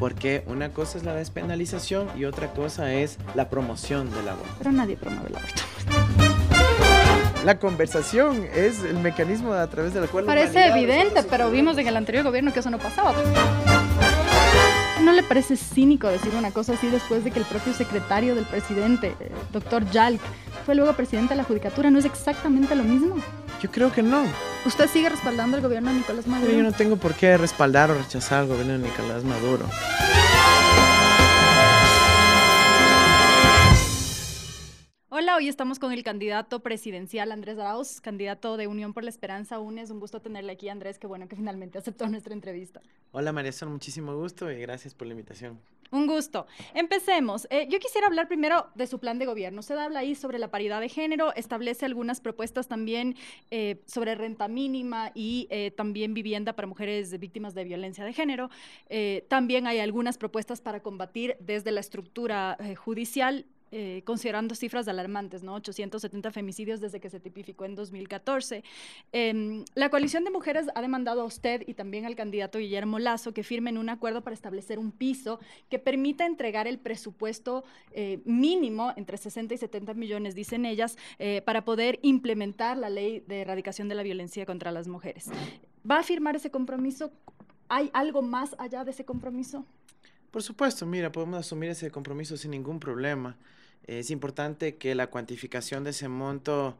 Porque una cosa es la despenalización y otra cosa es la promoción del aborto. Pero nadie promueve el aborto. La conversación es el mecanismo a través del cual... Parece evidente, pero vimos en el anterior gobierno que eso no pasaba. ¿No le parece cínico decir una cosa así después de que el propio secretario del presidente, eh, doctor Jalk, fue luego presidente de la Judicatura? ¿No es exactamente lo mismo? Yo creo que no. ¿Usted sigue respaldando al gobierno de Nicolás Maduro? Pero yo no tengo por qué respaldar o rechazar al gobierno de Nicolás Maduro. Hoy estamos con el candidato presidencial Andrés Arauz, candidato de Unión por la Esperanza UNES. Un gusto tenerle aquí, Andrés. Qué bueno que finalmente aceptó nuestra entrevista. Hola, María Son, muchísimo gusto y gracias por la invitación. Un gusto. Empecemos. Eh, yo quisiera hablar primero de su plan de gobierno. Usted habla ahí sobre la paridad de género, establece algunas propuestas también eh, sobre renta mínima y eh, también vivienda para mujeres víctimas de violencia de género. también hay algunas propuestas para combatir desde la estructura judicial eh, considerando cifras alarmantes, ¿no? 870 femicidios desde que se tipificó en 2014. Em, la coalición de mujeres ha demandado a usted y también al candidato Guillermo Lazo que firmen un acuerdo para establecer un piso que permita entregar el presupuesto eh, mínimo entre 60 y 70 millones, dicen ellas, eh, para poder implementar la ley de erradicación de la violencia contra las mujeres. ¿Va a firmar ese compromiso? ¿Hay algo más allá de ese compromiso? Por supuesto, mira, podemos asumir ese compromiso sin ningún problema. Es importante que la cuantificación de ese monto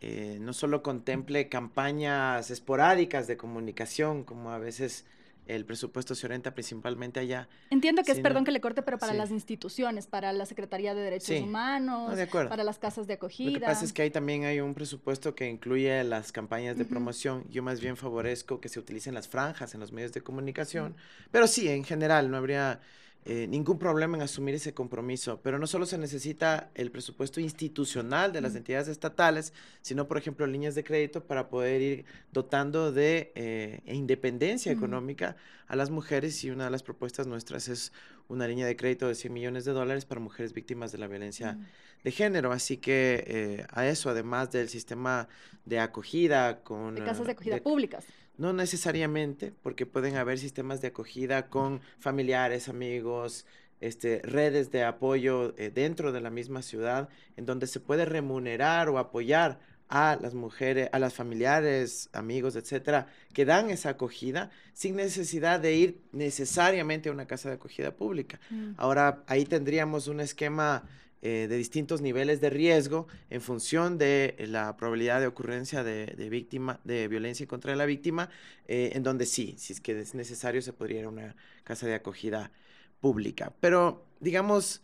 eh, no solo contemple campañas esporádicas de comunicación, como a veces el presupuesto se orienta principalmente allá. Entiendo que es, perdón que le corte, pero para las instituciones, para la Secretaría de Derechos Humanos, para las casas de acogida. Lo que pasa es que ahí también hay un presupuesto que incluye las campañas de promoción. Yo más bien favorezco que se utilicen las franjas en los medios de comunicación, pero sí, en general, no habría eh, ningún problema en asumir ese compromiso, pero no solo se necesita el presupuesto institucional de las entidades estatales, sino, por ejemplo, líneas de crédito para poder ir dotando de eh, independencia económica a las mujeres y una de las propuestas nuestras es una línea de crédito de 100 millones de dólares para mujeres víctimas de la violencia de género. Así que eh, a eso, además del sistema de acogida con... De casas de acogida públicas. No necesariamente, porque pueden haber sistemas de acogida con familiares, amigos, este, redes de apoyo eh, dentro de la misma ciudad, en donde se puede remunerar o apoyar a las mujeres, a las familiares, amigos, etcétera, que dan esa acogida sin necesidad de ir necesariamente a una casa de acogida pública. Mm. Ahora, ahí tendríamos un esquema eh, de distintos niveles de riesgo en función de la probabilidad de ocurrencia de, víctima, de violencia contra la víctima, eh, en donde sí, si es que es necesario, se podría ir a una casa de acogida pública. Pero, digamos,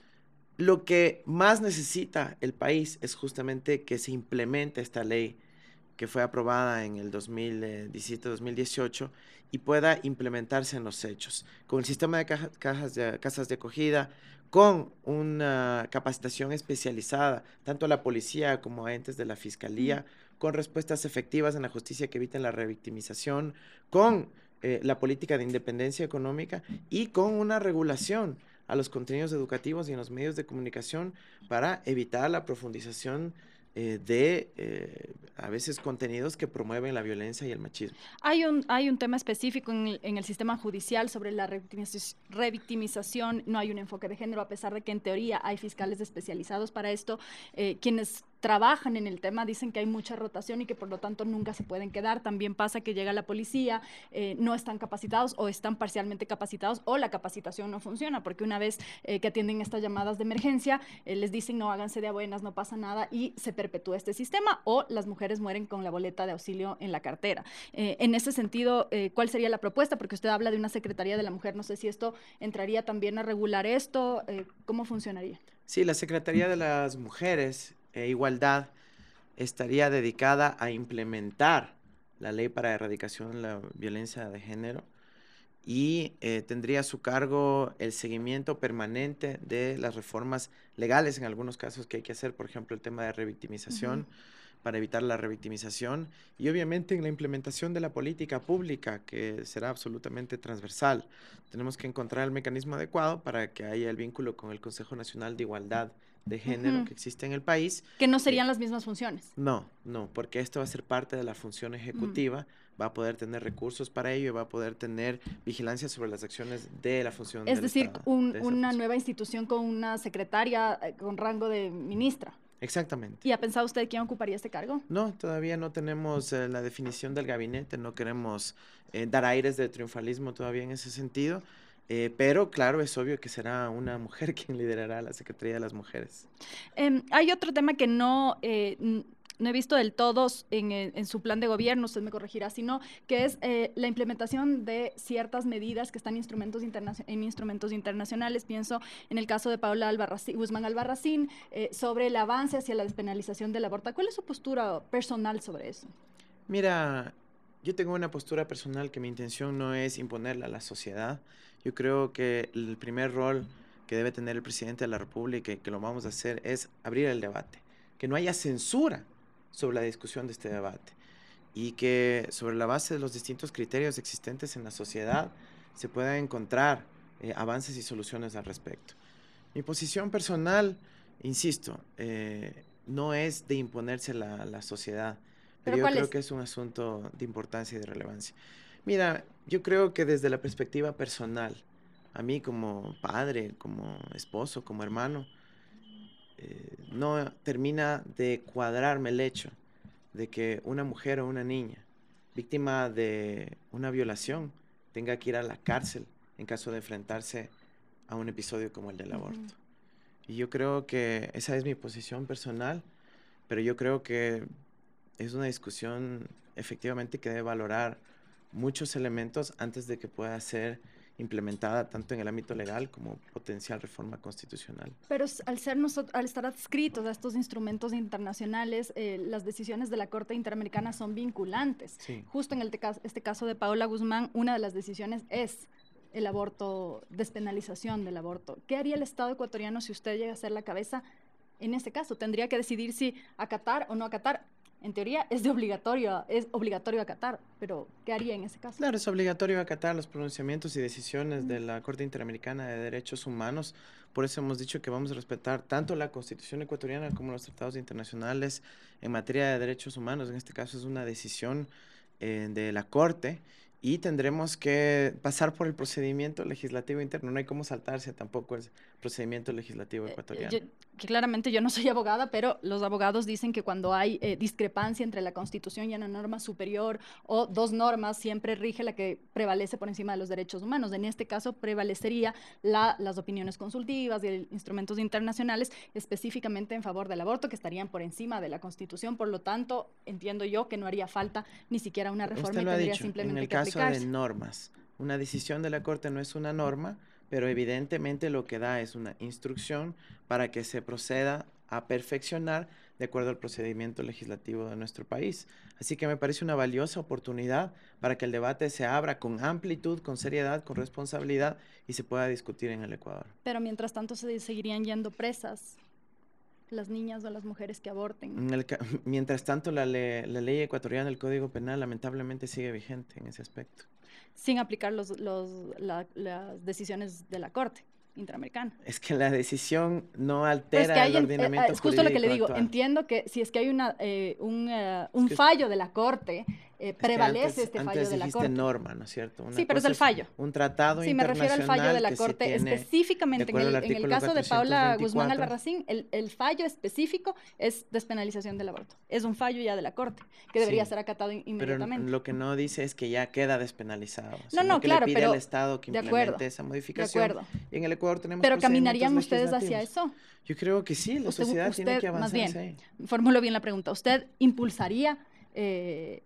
lo que más necesita el país es justamente que se implemente esta ley que fue aprobada en el 2017-2018 y pueda implementarse en los hechos. Con el sistema de, cajas de casas de acogida, con una capacitación especializada, tanto a la policía como a entes de la fiscalía, con respuestas efectivas en la justicia que eviten la revictimización, con eh, la política de independencia económica y con una regulación a los contenidos educativos y en los medios de comunicación para evitar la profundización eh, de eh, a veces contenidos que promueven la violencia y el machismo. Hay un, hay un tema específico en el, en el sistema judicial sobre la revictimización, no hay un enfoque de género, a pesar de que en teoría hay fiscales especializados para esto, eh, quienes trabajan en el tema dicen que hay mucha rotación y que por lo tanto nunca se pueden quedar. También pasa que llega la policía, eh, no están capacitados o están parcialmente capacitados o la capacitación no funciona, porque una vez eh, que atienden estas llamadas de emergencia, eh, les dicen no háganse de buenas, no pasa nada y se perpetúa este sistema o las mujeres mueren con la boleta de auxilio en la cartera. en ese sentido, ¿cuál sería la propuesta? Porque usted habla de una Secretaría de la Mujer, no sé si esto entraría también a regular esto, ¿cómo funcionaría? Sí, la Secretaría de las Mujeres e igualdad estaría dedicada a implementar la ley para erradicación de la violencia de género y eh, tendría a su cargo el seguimiento permanente de las reformas legales en algunos casos que hay que hacer, por ejemplo, el tema de revictimización. para evitar la revictimización y obviamente en la implementación de la política pública que será absolutamente transversal. Tenemos que encontrar el mecanismo adecuado para que haya el vínculo con el Consejo Nacional de Igualdad de género que existe en el país. Que no serían las mismas funciones. No, no, porque esto va a ser parte de la función ejecutiva va a poder tener recursos para ello y va a poder tener vigilancia sobre las acciones de la función. Es decir, una nueva institución con una secretaria eh, con rango de ministra. Exactamente. ¿Y ha pensado usted quién ocuparía este cargo? No, todavía no tenemos eh, la definición del gabinete, no queremos eh, dar aires de triunfalismo todavía en ese sentido. Eh, pero claro, es obvio que será una mujer quien liderará la Secretaría de las Mujeres. Em, hay otro tema que no, no he visto del todo eh, en, su plan de gobierno, usted me corregirá, sino que es eh, la implementación de ciertas medidas que están instrumentos en instrumentos internacionales. Pienso en el caso de Paula Albarracín, Guzmán Albarracín, eh, sobre el avance hacia la despenalización del aborto. ¿Cuál es su postura personal sobre eso? Mira, yo tengo una postura personal que mi intención no es imponerla a la sociedad. Yo creo que el primer rol que debe tener el presidente de la República y que lo vamos a hacer es abrir el debate, que no haya censura sobre la discusión de este debate y que sobre la base de los distintos criterios existentes en la sociedad se puedan encontrar eh, avances y soluciones al respecto. Mi posición personal, insisto, eh, no es de imponerse a la, sociedad, pero, yo creo que es un asunto de importancia y de relevancia. Mira, yo creo que desde la perspectiva personal, a mí como padre, como esposo, como hermano, eh, no termina de cuadrarme el hecho de que una mujer o una niña víctima de una violación tenga que ir a la cárcel en caso de enfrentarse a un episodio como el del aborto. Y yo creo que esa es mi posición personal, pero yo creo que es una discusión efectivamente que debe valorar muchos elementos antes de que pueda ser implementada tanto en el ámbito legal como potencial reforma constitucional. Pero al, ser al estar adscritos a estos instrumentos internacionales, eh, las decisiones de la Corte Interamericana son vinculantes. Justo en el este caso de Paola Guzmán, una de las decisiones es el aborto, despenalización del aborto. ¿Qué haría el Estado ecuatoriano si usted llega a ser la cabeza en este caso? ¿Tendría que decidir si acatar o no acatar? En teoría es de obligatorio, es obligatorio acatar, pero ¿qué haría en ese caso? Claro, es obligatorio acatar los pronunciamientos y decisiones de la Corte Interamericana de Derechos Humanos. Por eso hemos dicho que vamos a respetar tanto la Constitución ecuatoriana como los tratados internacionales en materia de derechos humanos. En este caso es una decisión eh, de la Corte y tendremos que pasar por el procedimiento legislativo interno. No hay cómo saltarse tampoco el procedimiento legislativo eh, ecuatoriano. que claramente yo no soy abogada, pero los abogados dicen que cuando hay eh, discrepancia entre la Constitución y una norma superior o dos normas, siempre rige la que prevalece por encima de los derechos humanos. En este caso, prevalecería la, las opiniones consultivas y instrumentos internacionales específicamente en favor del aborto, que estarían por encima de la Constitución. Por lo tanto, entiendo yo que no haría falta ni siquiera una reforma y tendría simplemente que de normas. Una decisión de la Corte no es una norma, pero evidentemente lo que da es una instrucción para que se proceda a perfeccionar de acuerdo al procedimiento legislativo de nuestro país. Así que me parece una valiosa oportunidad para que el debate se abra con amplitud, con seriedad, con responsabilidad y se pueda discutir en el Ecuador. Pero mientras tanto se seguirían yendo presas las niñas o las mujeres que aborten. mientras tanto, la, ley ecuatoriana del Código Penal lamentablemente sigue vigente en ese aspecto. Sin aplicar los, los, las decisiones de la Corte interamericana. Es que la decisión no altera el ordenamiento Es justo lo que le digo. Entiendo que si es que hay una, eh, un, eh, un fallo de la Corte eh, prevalece este fallo de la Corte. norma, ¿no es cierto? sí, pero es el fallo. Un tratado Sí, me refiero al fallo de la Corte. Específicamente en el, en el, caso de Paula Guzmán Albarracín, el, el, fallo específico es despenalización del aborto. Es un fallo ya de la Corte, que debería ser acatado inmediatamente. Pero lo que no dice es que ya queda despenalizado. No, no, que claro, le pide al Estado que implemente esa modificación. De acuerdo. Y en el Ecuador tenemos Pero caminarían ustedes hacia eso. Yo creo que sí, la sociedad tiene que avanzar. Más bien, formulo bien la pregunta. ¿Usted impulsaría eh,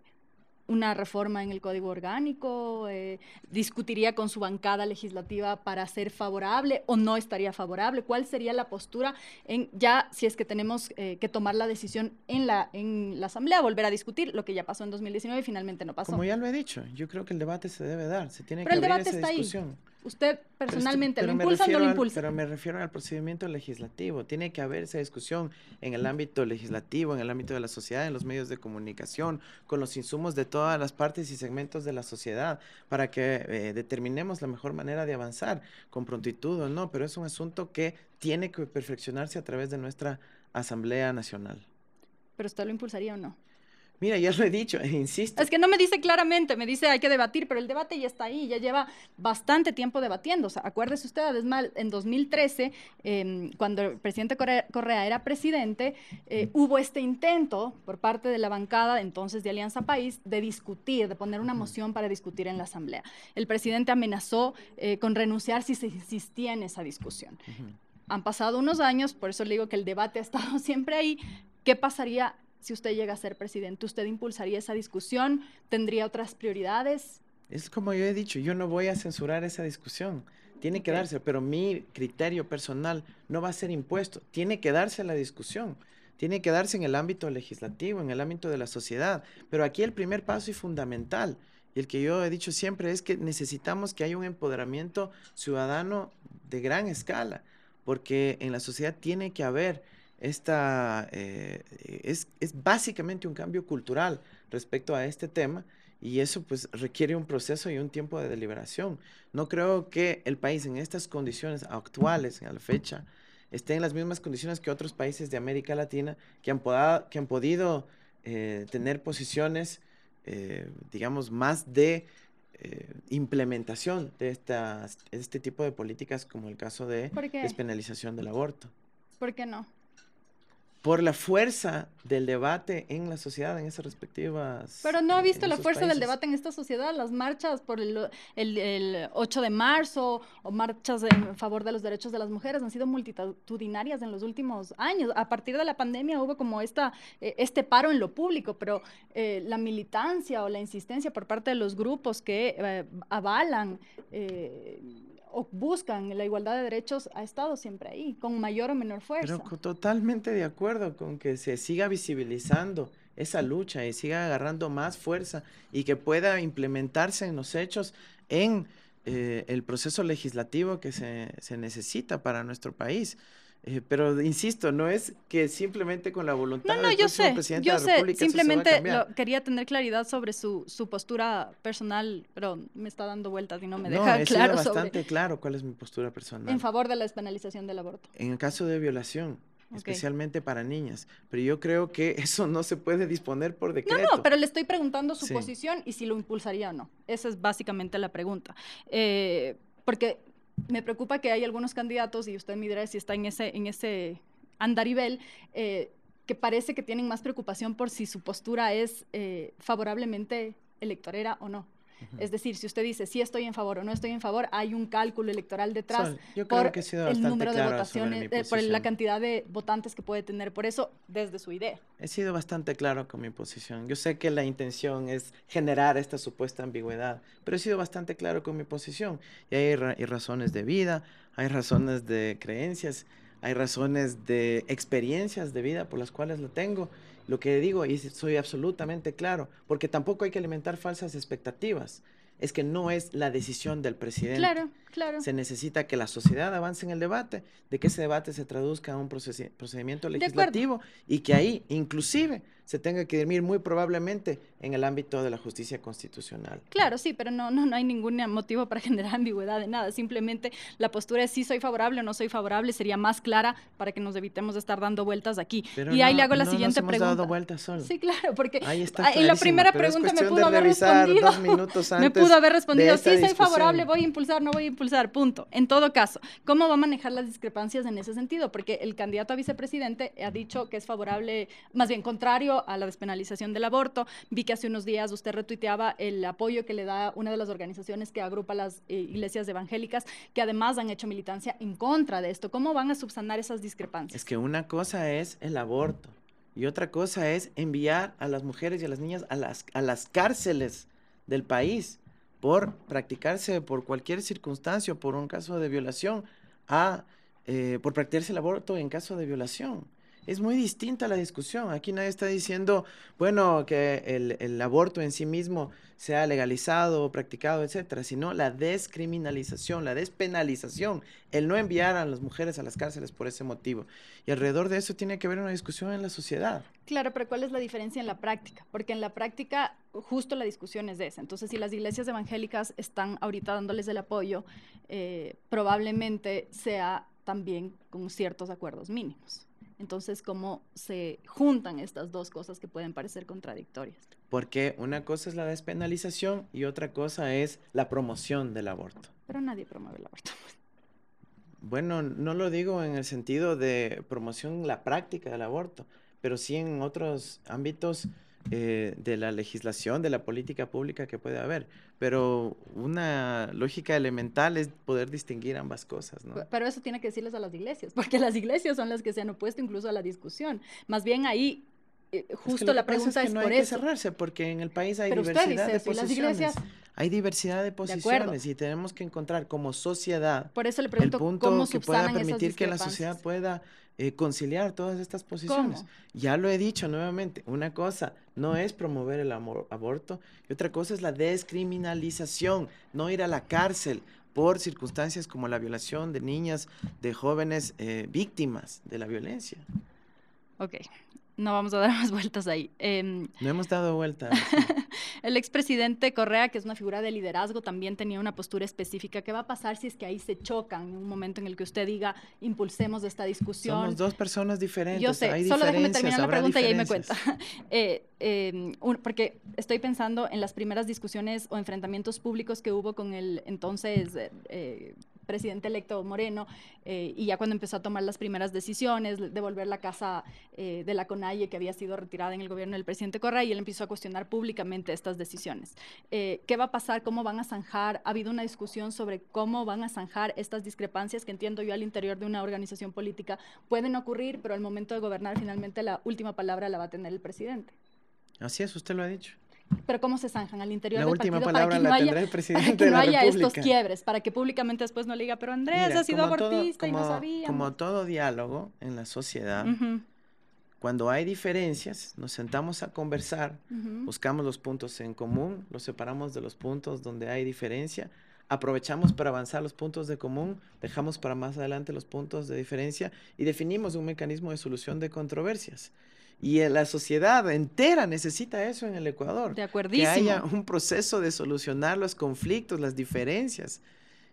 una reforma en el código orgánico, eh, discutiría con su bancada legislativa para ser favorable o no estaría favorable, cuál sería la postura en ya si es que tenemos eh, que tomar la decisión en la, en la Asamblea, volver a discutir lo que ya pasó en 2019 y finalmente no pasó. Como ya lo he dicho, yo creo que el debate se debe dar, se tiene que abrir esa discusión. ¿Usted personalmente lo impulsa o no lo impulsa? pero me refiero al procedimiento legislativo. Tiene que haber esa discusión en el ámbito legislativo, en el ámbito de la sociedad, en los medios de comunicación, con los insumos de todas las partes y segmentos de la sociedad, para que eh, determinemos la mejor manera de avanzar con prontitud o no. Pero es un asunto que tiene que perfeccionarse a través de nuestra Asamblea Nacional. ¿Pero usted lo impulsaría o no? Mira, ya lo he dicho, insisto. Es que no me dice claramente, me dice hay que debatir, pero el debate ya está ahí, ya lleva bastante tiempo debatiendo. O sea, acuérdese usted, además, en 2013, em, cuando el presidente Correa, era presidente, eh, hubo este intento por parte de la bancada entonces de Alianza País de discutir, de poner una moción para discutir en la Asamblea. El presidente amenazó eh, con renunciar si se insistía en esa discusión. Han pasado unos años, por eso le digo que el debate ha estado siempre ahí. ¿Qué pasaría si usted llega a ser presidente? ¿Usted impulsaría esa discusión? ¿Tendría otras prioridades? Es como yo he dicho, yo no voy a censurar esa discusión. Tiene que darse, pero mi criterio personal no va a ser impuesto. Tiene que darse la discusión. Tiene que darse en el ámbito legislativo, en el ámbito de la sociedad. Pero aquí el primer paso y fundamental, y el que yo he dicho siempre, es que necesitamos que haya un empoderamiento ciudadano de gran escala, porque en la sociedad tiene que haber esta, eh, es, es, básicamente un cambio cultural respecto a este tema y eso pues requiere un proceso y un tiempo de deliberación. No creo que el país en estas condiciones actuales, a la fecha, esté en las mismas condiciones que otros países de América Latina que han, que han podido eh, tener posiciones, eh, digamos, más de implementación de estas, este tipo de políticas como el caso de despenalización del aborto. ¿Por qué no? Por la fuerza del debate en la sociedad, en esas respectivas. Pero no ha visto la fuerza del debate en esta sociedad, las marchas por el, el, 8 de marzo o marchas en favor de los derechos de las mujeres han sido multitudinarias en los últimos años. A partir de la pandemia hubo como esta, eh, este paro en lo público, pero eh, la militancia o la insistencia por parte de los grupos que eh, avalan o buscan la igualdad de derechos ha estado siempre ahí, con mayor o menor fuerza. Pero totalmente de acuerdo con que se siga visibilizando esa lucha y siga agarrando más fuerza y que pueda implementarse en los hechos en eh, el proceso legislativo que se, se necesita para nuestro país. Eh, pero insisto, no es que simplemente con la voluntad no, no, yo sé, yo sé, simplemente quería tener claridad sobre su, su, postura personal, pero me está dando vueltas y no me deja no, claro sido bastante claro cuál es mi postura personal. En favor de la despenalización del aborto. En el caso de violación, especialmente para niñas. Pero yo creo que eso no se puede disponer por decreto. No, no, pero le estoy preguntando su posición y si lo impulsaría o no. Esa es básicamente la pregunta. Eh, porque me preocupa que hay algunos candidatos, y usted me dirá si está en ese, en ese andarivel, eh, que parece que tienen más preocupación por si su postura es eh, favorablemente electorera o no. Es decir, si usted dice si estoy en favor o no estoy en favor, hay un cálculo electoral detrás por el número de votaciones, eh, por la cantidad de votantes que puede tener. Por eso, desde su idea. He sido bastante claro con mi posición. Yo sé que la intención es generar esta supuesta ambigüedad, pero he sido bastante claro con mi posición. Y hay, hay razones de vida, hay razones de creencias, hay razones de experiencias de vida por las cuales lo tengo lo que digo y soy absolutamente claro, porque tampoco hay que alimentar falsas expectativas. Es que no es la decisión del presidente. Claro, claro. Se necesita que la sociedad avance en el debate, de que ese debate se traduzca a un procedimiento legislativo y que ahí, inclusive, se tenga que dirimir muy probablemente en el ámbito de la justicia constitucional. Claro, sí, pero no, no, no hay ningún motivo para generar ambigüedad de nada. Simplemente la postura es si soy favorable o no soy favorable, sería más clara para que nos evitemos de estar dando vueltas aquí. y ahí le hago la siguiente nos hemos pregunta. Dado vueltas solo. Sí, claro, porque ahí está en la primera pregunta me pudo haber respondido. Dos minutos antes me pudo haber respondido, sí, soy favorable, voy a impulsar, no voy a impulsar, punto. En todo caso, ¿cómo va a manejar las discrepancias en ese sentido? Porque el candidato a vicepresidente ha dicho que es favorable, más bien contrario a la despenalización del aborto. Vi que hace unos días usted retuiteaba el apoyo que le da una de las organizaciones que agrupa las eh, iglesias evangélicas, que además han hecho militancia en contra de esto. ¿Cómo van a subsanar esas discrepancias? Es que una cosa es el aborto y otra cosa es enviar a las mujeres y a las niñas a las, a las cárceles del país por practicarse por cualquier circunstancia o por un caso de violación a eh, por practicarse el aborto en caso de violación es muy distinta la discusión. Aquí nadie está diciendo, bueno, que el, aborto en sí mismo sea legalizado practicado, etcétera, sino la descriminalización, la despenalización, el no enviar a las mujeres a las cárceles por ese motivo. Y alrededor de eso tiene que haber una discusión en la sociedad. Claro, pero ¿cuál es la diferencia en la práctica? Porque en la práctica justo la discusión es de esa. Entonces, si las iglesias evangélicas están ahorita dándoles el apoyo, eh, probablemente sea también con ciertos acuerdos mínimos Entonces, ¿cómo se juntan estas dos cosas que pueden parecer contradictorias? Porque una cosa es la despenalización y otra cosa es la promoción del aborto. Pero nadie promueve el aborto. Bueno, no lo digo en el sentido de promoción la práctica del aborto, pero sí en otros ámbitos eh, de la legislación, de la política pública que puede haber. Pero una lógica elemental es poder distinguir ambas cosas, ¿no? Pero eso tiene que decirles a las iglesias, porque las iglesias son las que se han opuesto incluso a la discusión. Más bien ahí eh, justo la pregunta es, que no hay que cerrarse porque en el país hay diversidad de posiciones. hay diversidad de posiciones y tenemos que encontrar como sociedad Por eso le pregunto, el punto que pueda permitir que la sociedad pueda eh, conciliar todas estas posiciones. Ya lo he dicho nuevamente, una cosa no es promover el aborto y otra cosa es la descriminalización, no ir a la cárcel por circunstancias como la violación de niñas, de jóvenes eh, víctimas de la violencia. Ok, no vamos a dar más vueltas ahí. Em, no hemos dado vueltas. el expresidente Correa, que es una figura de liderazgo, también tenía una postura específica. ¿Qué va a pasar si es que ahí se chocan en un momento en el que usted diga, impulsemos esta discusión? Somos dos personas diferentes. Yo sé, solo déjeme terminar la pregunta y ahí me cuenta. eh, em, porque estoy pensando en las primeras discusiones o enfrentamientos públicos que hubo con el entonces eh, presidente electo Moreno, eh, y ya cuando empezó a tomar las primeras decisiones, devolver la casa eh, de la CONAIE que había sido retirada en el gobierno del presidente Correa, y él empezó a cuestionar públicamente estas decisiones. Eh, ¿Qué va a pasar? ¿Cómo van a zanjar? Ha habido una discusión sobre cómo van a zanjar estas discrepancias que entiendo yo al interior de una organización política pueden ocurrir, pero al momento de gobernar finalmente la última palabra la va a tener el presidente. Así es, usted lo ha dicho pero cómo se zanjan al interior la del última partido palabra para que no haya, el presidente que no haya estos quiebres, para que públicamente después no le diga, pero Andrés Mira, ha sido como todo- abortista y no como- sabía. Como todo diálogo en la sociedad, cuando hay diferencias, nos sentamos a conversar, ujú. buscamos los puntos en común, los separamos de los puntos donde hay diferencia, aprovechamos para avanzar los puntos de común, dejamos para más adelante los puntos de diferencia y definimos un mecanismo de solución de controversias. Y la sociedad entera necesita eso en el Ecuador. De que acuerdísimo. haya un proceso de solucionar los conflictos, las diferencias.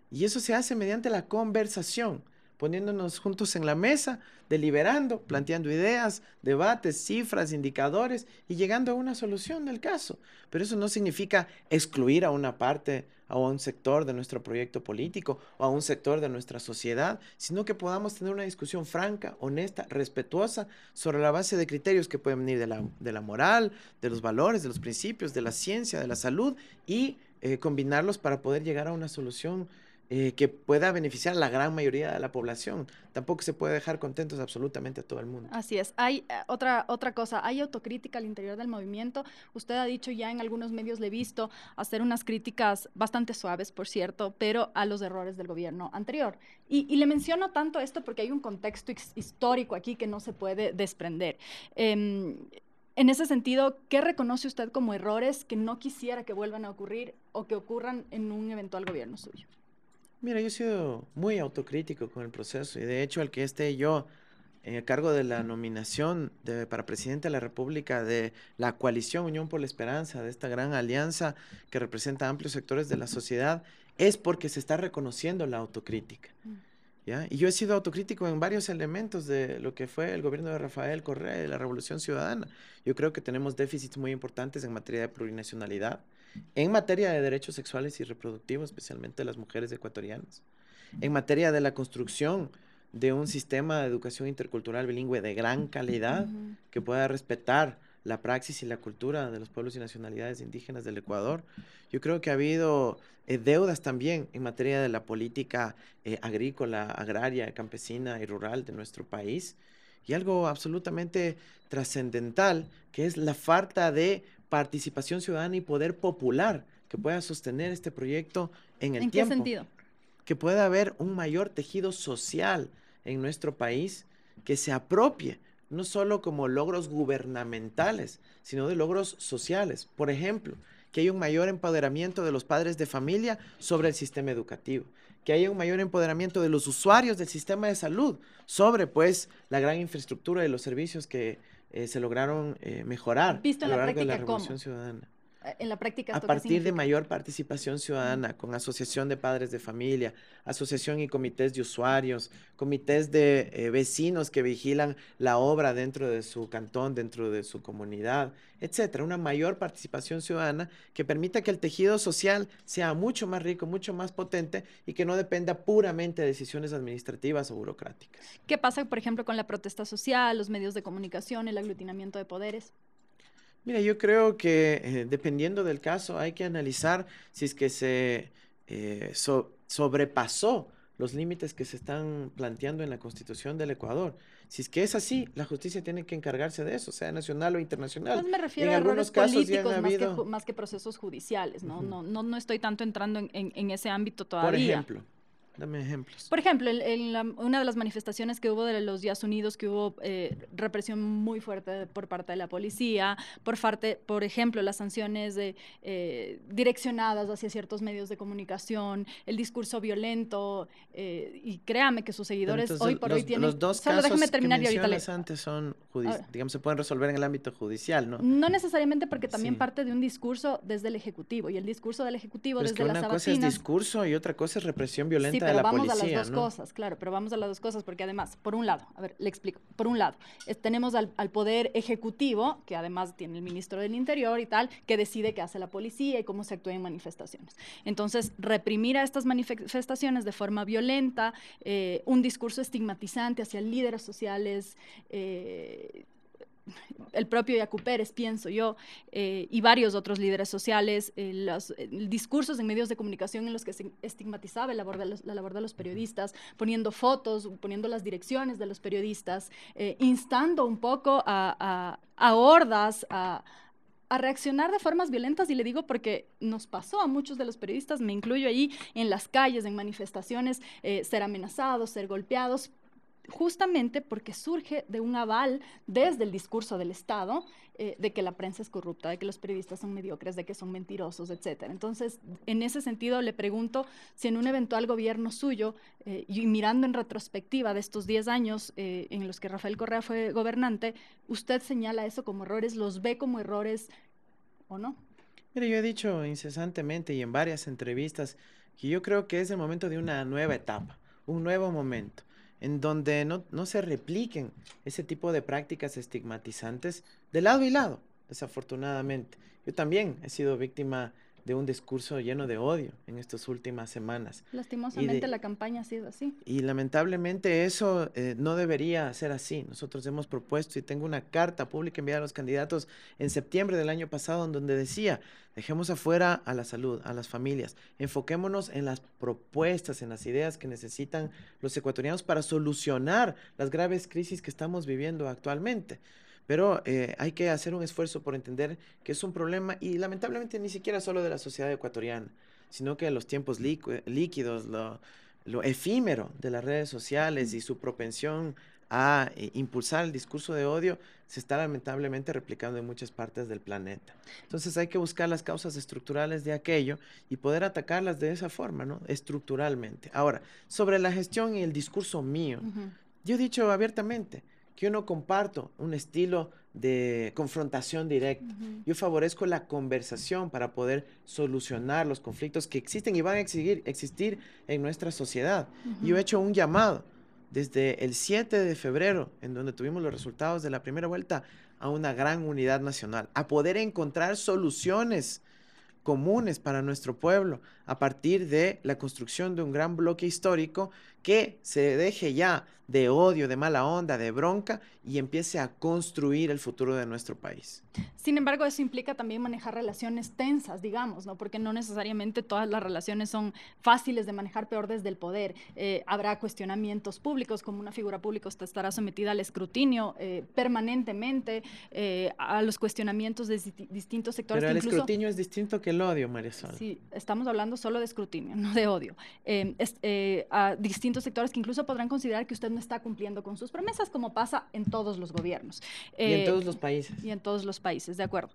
Y eso se hace mediante la conversación, poniéndonos juntos en la mesa, deliberando, planteando ideas, debates, cifras, indicadores y llegando a una solución del caso. Pero eso no significa excluir a una parte, a un sector de nuestro proyecto político o a un sector de nuestra sociedad, sino que podamos tener una discusión franca, honesta, respetuosa sobre la base de criterios que pueden venir de la, de la moral, de los valores, de los principios, de la ciencia, de la salud y eh, combinarlos para poder llegar a una solución eh, que pueda beneficiar a la gran mayoría de la población. Tampoco se puede dejar contentos absolutamente a todo el mundo. Así es. Hay eh, otra, otra cosa, hay autocrítica al interior del movimiento. Usted ha dicho ya en algunos medios le he visto hacer unas críticas bastante suaves, por cierto, pero a los errores del gobierno anterior. Y, le menciono tanto esto porque hay un contexto his- histórico aquí que no se puede desprender. Em, en ese sentido, ¿qué reconoce usted como errores que no quisiera que vuelvan a ocurrir o que ocurran en un eventual gobierno suyo? Mira, yo he sido muy autocrítico con el proceso y de hecho el que esté yo en el cargo de la nominación de, para presidente de la República de la coalición Unión por la Esperanza, de esta gran alianza que representa amplios sectores de la sociedad, es porque se está reconociendo la autocrítica. Mm. ¿ya? Y yo he sido autocrítico en varios elementos de lo que fue el gobierno de Rafael Correa y la Revolución Ciudadana. Yo creo que tenemos déficits muy importantes en materia de plurinacionalidad, en materia de derechos sexuales y reproductivos, especialmente las mujeres ecuatorianas, en materia de la construcción de un sistema de educación intercultural bilingüe de gran calidad que pueda respetar la praxis y la cultura de los pueblos y nacionalidades indígenas del Ecuador. Yo creo que ha habido eh, deudas también en materia de la política eh, agrícola, agraria, campesina y rural de nuestro país. Y algo absolutamente trascendental, que es la falta de participación ciudadana y poder popular que pueda sostener este proyecto en el ¿En qué tiempo sentido? que pueda haber un mayor tejido social en nuestro país que se apropie no solo como logros gubernamentales, sino de logros sociales. Por ejemplo, que haya un mayor empoderamiento de los padres de familia sobre el sistema educativo, que haya un mayor empoderamiento de los usuarios del sistema de salud sobre pues la gran infraestructura y los servicios que eh, se lograron eh, mejorar Visto a en lo la largo de la práctica, ¿cómo? Revolución Ciudadana. En la práctica. a partir de mayor participación ciudadana, con asociación de padres de familia, asociación y comités de usuarios, comités de eh, vecinos que vigilan la obra dentro de su cantón, dentro de su comunidad, etcétera. Una mayor participación ciudadana que permita que el tejido social sea mucho más rico, mucho más potente y que no dependa puramente de decisiones administrativas o burocráticas. ¿Qué pasa, por ejemplo, con la protesta social, los medios de comunicación, el aglutinamiento de poderes? Mira, yo creo que eh, dependiendo del caso hay que analizar si es que se eh, sobrepasó los límites que se están planteando en la Constitución del Ecuador. Si es que es así, la justicia tiene que encargarse de eso, sea nacional o internacional. Pues me refiero a errores políticos más, que, procesos judiciales, ¿no? no, no, no estoy tanto entrando en, en ese ámbito todavía. Por ejemplo. Dame ejemplos. Por ejemplo, en, una de las manifestaciones que hubo de los Días Unidos, que hubo eh, represión muy fuerte por parte de la policía, por, parte, por ejemplo, las sanciones de, eh, direccionadas hacia ciertos medios de comunicación, el discurso violento, eh, y créame que sus seguidores hoy por hoy tienen... Los dos casos terminar que mencionas antes son, digamos, se pueden resolver en el ámbito judicial, ¿no? No necesariamente porque también parte de un discurso desde el Ejecutivo, y el discurso del Ejecutivo desde la una cosa es discurso y otra cosa es represión violenta pero vamos a las dos cosas, claro, pero vamos a las dos cosas, porque además, por un lado, a ver, le explico, por un lado, tenemos al, poder ejecutivo, que además tiene el ministro del Interior y tal, que decide qué hace la policía y cómo se actúa en manifestaciones. Entonces, reprimir a estas manifestaciones de forma violenta, eh, un discurso estigmatizante hacia líderes sociales, eh, el propio Yacu Pérez, pienso yo, eh, y varios otros líderes sociales, eh, los discursos en medios de comunicación en los que se estigmatizaba la labor de los, la labor de los periodistas, poniendo fotos, poniendo las direcciones de los periodistas, eh, instando un poco a, hordas, a, a reaccionar de formas violentas y le digo porque nos pasó a muchos de los periodistas, me incluyo ahí en las calles, en manifestaciones, ser amenazados, ser golpeados justamente porque surge de un aval desde el discurso del Estado eh, de que la prensa es corrupta, de que los periodistas son mediocres, de que son mentirosos, etc. Entonces, en ese sentido, le pregunto si en un eventual gobierno suyo, eh, y mirando en retrospectiva de estos 10 años eh, en los que Rafael Correa fue gobernante, ¿usted señala eso como errores, los ve como errores o no? Mire, yo he dicho incesantemente y en varias entrevistas que yo creo que es el momento de una nueva etapa, un nuevo momento en donde no, no, se repliquen ese tipo de prácticas estigmatizantes de lado y lado, desafortunadamente. Yo también he sido víctima de un discurso lleno de odio en estas últimas semanas. Lastimosamente la campaña ha sido así. Y lamentablemente eso eh, no debería ser así. Nosotros hemos propuesto y tengo una carta pública enviada a los candidatos en septiembre del año pasado en donde decía, dejemos afuera a la salud, a las familias, enfoquémonos en las propuestas, en las ideas que necesitan los ecuatorianos para solucionar las graves crisis que estamos viviendo actualmente. Pero eh, hay que hacer un esfuerzo por entender que es un problema y lamentablemente ni siquiera solo de la sociedad ecuatoriana, sino que los tiempos líquidos, lo, efímero de las redes sociales y su propensión a eh, impulsar el discurso de odio se está lamentablemente replicando en muchas partes del planeta. Entonces hay que buscar las causas estructurales de aquello y poder atacarlas de esa forma, ¿no? Estructuralmente. Ahora, sobre la gestión y el discurso mío, yo he dicho abiertamente, que yo no comparto un estilo de confrontación directa. Yo favorezco la conversación para poder solucionar los conflictos que existen y van a existir, existir en nuestra sociedad. Yo he hecho un llamado desde el 7 de febrero, en donde tuvimos los resultados de la primera vuelta, a una gran unidad nacional, a poder encontrar soluciones comunes para nuestro pueblo a partir de la construcción de un gran bloque histórico que se deje ya de odio, de mala onda, de bronca y empiece a construir el futuro de nuestro país. Sin embargo, eso implica también manejar relaciones tensas, digamos, ¿no? Porque no necesariamente todas las relaciones son fáciles de manejar peor desde el poder. Eh, habrá cuestionamientos públicos, como una figura pública usted estará sometida al escrutinio eh, permanentemente, eh, a los cuestionamientos de distintos sectores. Pero el escrutinio es distinto que el odio, María Sol. Sí, estamos hablando solo de escrutinio, no de odio. Eh, eh, a distintos sectores que incluso podrán considerar que usted no está cumpliendo con sus promesas, como pasa en todos los gobiernos. y en todos los países. Y en todos los países, de acuerdo.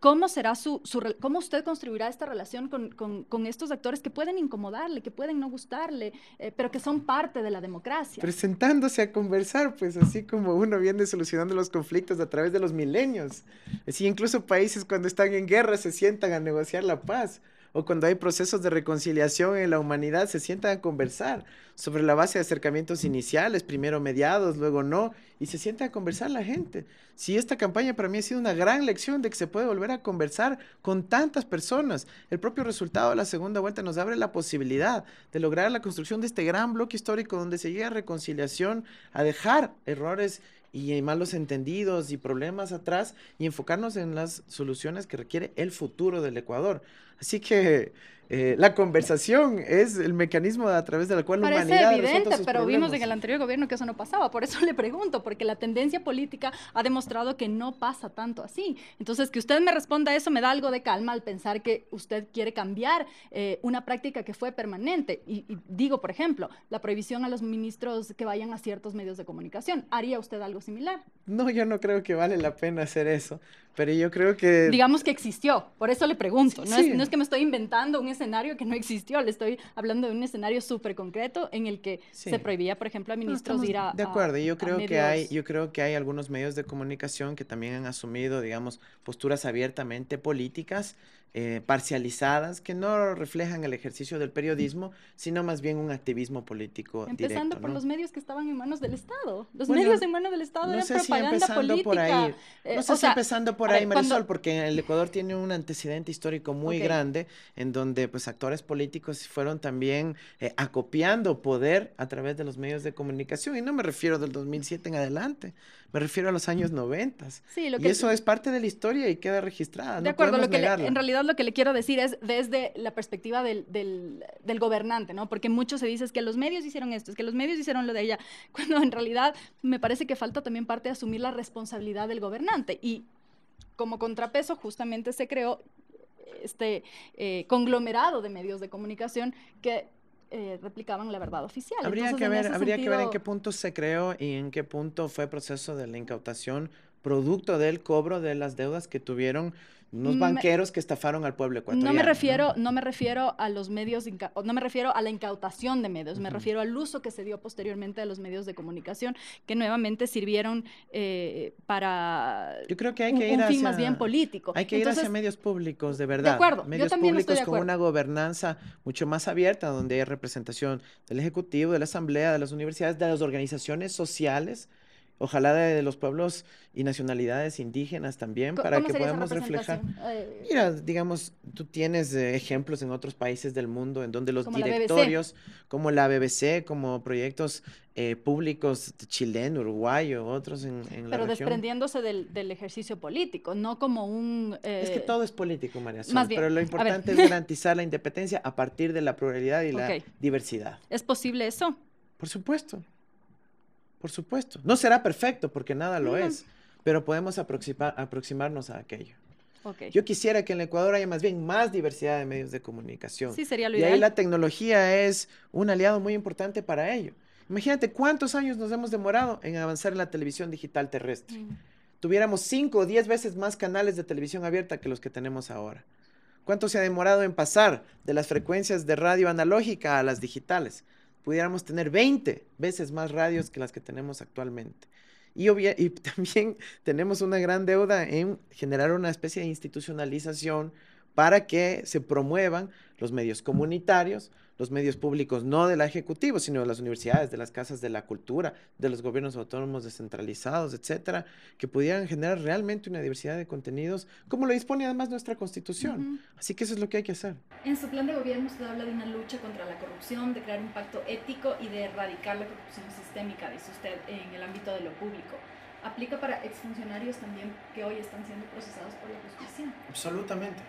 ¿Cómo será su, cómo usted construirá esta relación con, con, con, estos actores que pueden incomodarle, que pueden no gustarle, pero que son parte de la democracia? Presentándose a conversar, pues así como uno viene solucionando los conflictos a través de los milenios. Así incluso países cuando están en guerra se sientan a negociar la paz. O cuando hay procesos de reconciliación en la humanidad, se sientan a conversar sobre la base de acercamientos iniciales, primero mediados, luego no, y se sienta a conversar la gente. Si esta campaña para mí ha sido una gran lección de que se puede volver a conversar con tantas personas, el propio resultado de la segunda vuelta nos abre la posibilidad de lograr la construcción de este gran bloque histórico donde se llega a reconciliación, a dejar errores y malos entendidos y problemas atrás y enfocarnos en las soluciones que requiere el futuro del Ecuador. Así que eh, la conversación es el mecanismo a través del cual la humanidad evidente, pero vimos en el anterior gobierno que eso no pasaba. Por eso le pregunto, porque la tendencia política ha demostrado que no pasa tanto así. Entonces, que usted me responda eso me da algo de calma al pensar que usted quiere cambiar eh, una práctica que fue permanente. Y, y, digo, por ejemplo, la prohibición a los ministros que vayan a ciertos medios de comunicación. ¿Haría usted algo similar? No, yo no creo que vale la pena hacer eso. Pero yo creo que... Digamos que existió, por eso le pregunto. No, es, no es, que me estoy inventando un escenario que no existió, le estoy hablando de un escenario súper concreto en el que se prohibía, por ejemplo, a ministros ir a... De acuerdo, yo creo, que hay, yo creo que hay algunos medios de comunicación que también han asumido, digamos, posturas abiertamente políticas eh, parcializadas que no reflejan el ejercicio del periodismo, sino más bien un activismo político. Empezando por los medios que estaban en manos del Estado. Los medios en manos del Estado no eran sé propaganda si política. Por ahí. Eh, no sé si empezando por ahí, Marisol, porque el Ecuador tiene un antecedente histórico muy grande en donde pues actores políticos fueron también eh, acopiando poder a través de los medios de comunicación. Y no me refiero del 2007 en adelante, me refiero a los años 90. Sí, lo que y eso es parte de la historia y queda registrada. De acuerdo, lo que en realidad lo que le quiero decir es desde la perspectiva del, del, gobernante, ¿no? Porque mucho se dice que los medios hicieron esto, es que los medios hicieron lo de ella, cuando en realidad me parece que falta también parte de asumir la responsabilidad del gobernante. Y como contrapeso justamente se creó este eh, conglomerado de medios de comunicación que eh, replicaban la verdad oficial. Habría, que ver, habría que ver en qué punto se creó y en qué punto fue el proceso de la incautación producto del cobro de las deudas que tuvieron unos banqueros que estafaron al pueblo ecuatoriano. No me refiero, ¿no? me refiero a los medios, no me refiero a la incautación de medios, me refiero al uso que se dio posteriormente de los medios de comunicación, que nuevamente sirvieron eh, para Yo creo que hay que un, ir fin más bien político. Hay que ir hacia medios públicos, de verdad. De acuerdo, medios yo también públicos estoy de con una gobernanza mucho más abierta, donde hay representación del Ejecutivo, de la Asamblea, de las universidades, de las organizaciones sociales ojalá de, los pueblos y nacionalidades indígenas también, para que podamos reflejar. Eh, Mira, digamos, tú tienes eh, ejemplos en otros países del mundo en donde los directorios, como la BBC, como proyectos eh, públicos chileno, uruguayo, otros en, en la Pero desprendiéndose del, del, ejercicio político, no como un... Es que todo es político, María Sol, pero lo importante es garantizar la independencia a partir de la pluralidad y la diversidad. ¿Es posible eso? Por supuesto. Por supuesto. No será perfecto porque nada lo es, pero podemos aproximar, aproximarnos a aquello. Yo quisiera que en el Ecuador haya más bien más diversidad de medios de comunicación. Sí, sería lo y ahí la tecnología es un aliado muy importante para ello. Imagínate cuántos años nos hemos demorado en avanzar en la televisión digital terrestre. Tuviéramos cinco o diez veces más canales de televisión abierta que los que tenemos ahora. ¿Cuánto se ha demorado en pasar de las frecuencias de radio analógica a las digitales? Pudiéramos tener 20 veces más radios que las que tenemos actualmente. Y, y también tenemos una gran deuda en generar una especie de institucionalización para que se promuevan los medios comunitarios, los medios públicos no de la ejecutiva, sino de las universidades, de las casas de la cultura, de los gobiernos autónomos descentralizados, etcétera, que pudieran generar realmente una diversidad de contenidos, como lo dispone además nuestra constitución. Así que eso es lo que hay que hacer. En su plan de gobierno usted habla de una lucha contra la corrupción, de crear un pacto ético y de erradicar la corrupción sistémica, dice usted, en el ámbito de lo público. ¿Aplica para exfuncionarios también que hoy están siendo procesados por la justicia? Absolutamente.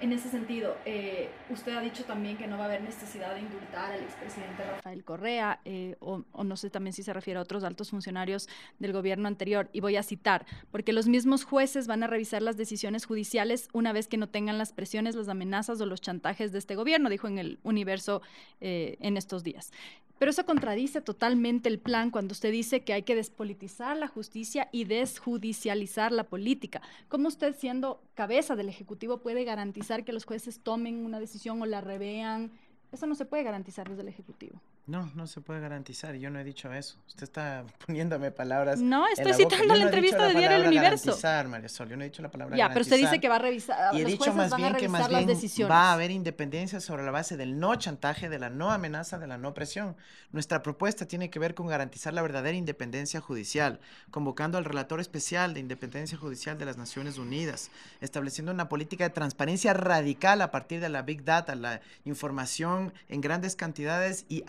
En ese sentido, eh, usted ha dicho también que no va a haber necesidad de indultar al expresidente Rafael Correa, eh, o, no sé también si se refiere a otros altos funcionarios del gobierno anterior, y voy a citar, porque los mismos jueces van a revisar las decisiones judiciales una vez que no tengan las presiones, las amenazas o los chantajes de este gobierno, dijo en el universo eh, en estos días. Pero eso contradice totalmente el plan cuando usted dice que hay que despolitizar la justicia y desjudicializar la política. ¿Cómo usted, siendo cabeza del Ejecutivo, puede garantizar que los jueces tomen una decisión o la revean? Eso no se puede garantizar desde el Ejecutivo. No, no se puede garantizar. Yo no he dicho eso. Usted está poniéndome palabras. No, estoy citando la, entrevista de Diario El Universo. Garantizar, María Sol. Yo no he dicho la palabra. Ya, pero usted dice que va a revisar. Y he dicho más bien que más bien va a haber independencia sobre la base del no chantaje, de la no amenaza, de la no presión. Nuestra propuesta tiene que ver con garantizar la verdadera independencia judicial, convocando al relator especial de independencia judicial de las Naciones Unidas, estableciendo una política de transparencia radical a partir de la big data, la información en grandes cantidades y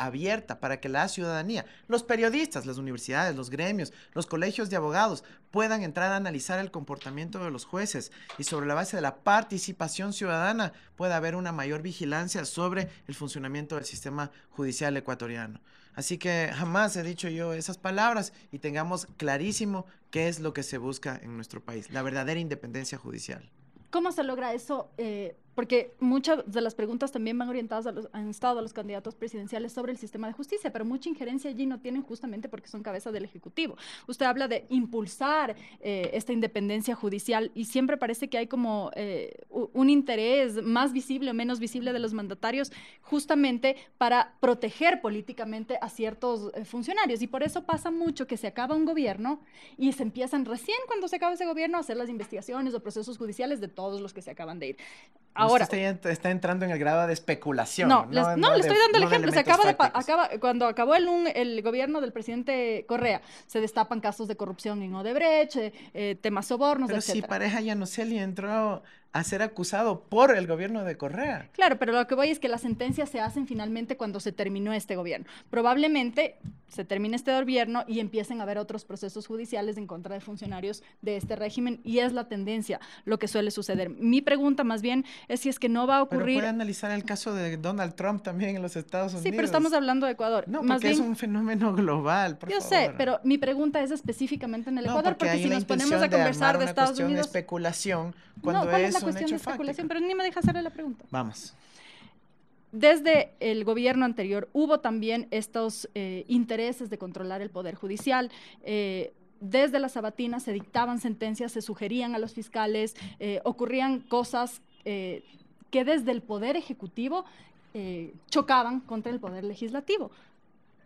para que la ciudadanía, los periodistas, las universidades, los gremios, los colegios de abogados puedan entrar a analizar el comportamiento de los jueces y sobre la base de la participación ciudadana pueda haber una mayor vigilancia sobre el funcionamiento del sistema judicial ecuatoriano. Así que jamás he dicho yo esas palabras y tengamos clarísimo qué es lo que se busca en nuestro país, la verdadera independencia judicial. ¿Cómo se logra eso? Eh, porque muchas de las preguntas también van orientadas a los, han estado a los candidatos presidenciales sobre el sistema de justicia, pero mucha injerencia allí no tienen justamente porque son cabeza del Ejecutivo. Usted habla de impulsar eh, esta independencia judicial y siempre parece que hay como eh, un interés más visible o menos visible de los mandatarios justamente para proteger políticamente a ciertos eh, funcionarios. Y por eso pasa mucho que se acaba un gobierno y se empiezan recién cuando se acaba ese gobierno a hacer las investigaciones o procesos judiciales de todos los que se acaban de ir. Ahora, usted está, entrando en el grado de especulación. No, no, le estoy dando el ejemplo. Se acaba de, acaba, cuando acabó el, el, gobierno del presidente Correa, se destapan casos de corrupción en Odebrecht, eh, temas sobornos, Pero si pareja ya no sé, le entró a ser acusado por el gobierno de Correa. Claro, pero lo que voy es que las sentencias se hacen finalmente cuando se terminó este gobierno. Probablemente se termine este gobierno y empiecen a haber otros procesos judiciales en contra de funcionarios de este régimen y es la tendencia lo que suele suceder. Mi pregunta más bien es si es que no va a ocurrir... Pero puede analizar el caso de Donald Trump también en los Estados Unidos. Sí, pero estamos hablando de Ecuador. No, porque es un fenómeno global, por Yo sé, pero mi pregunta es específicamente en el Ecuador, porque, si nos ponemos a conversar de, Estados Unidos... de especulación cuando es cuestión de especulación, pero ni me deja hacerle la pregunta. Vamos. Desde el gobierno anterior hubo también estos eh, intereses de controlar el poder judicial. Eh, desde la sabatina se dictaban sentencias, se sugerían a los fiscales, eh, ocurrían cosas que desde el poder ejecutivo chocaban contra el poder legislativo.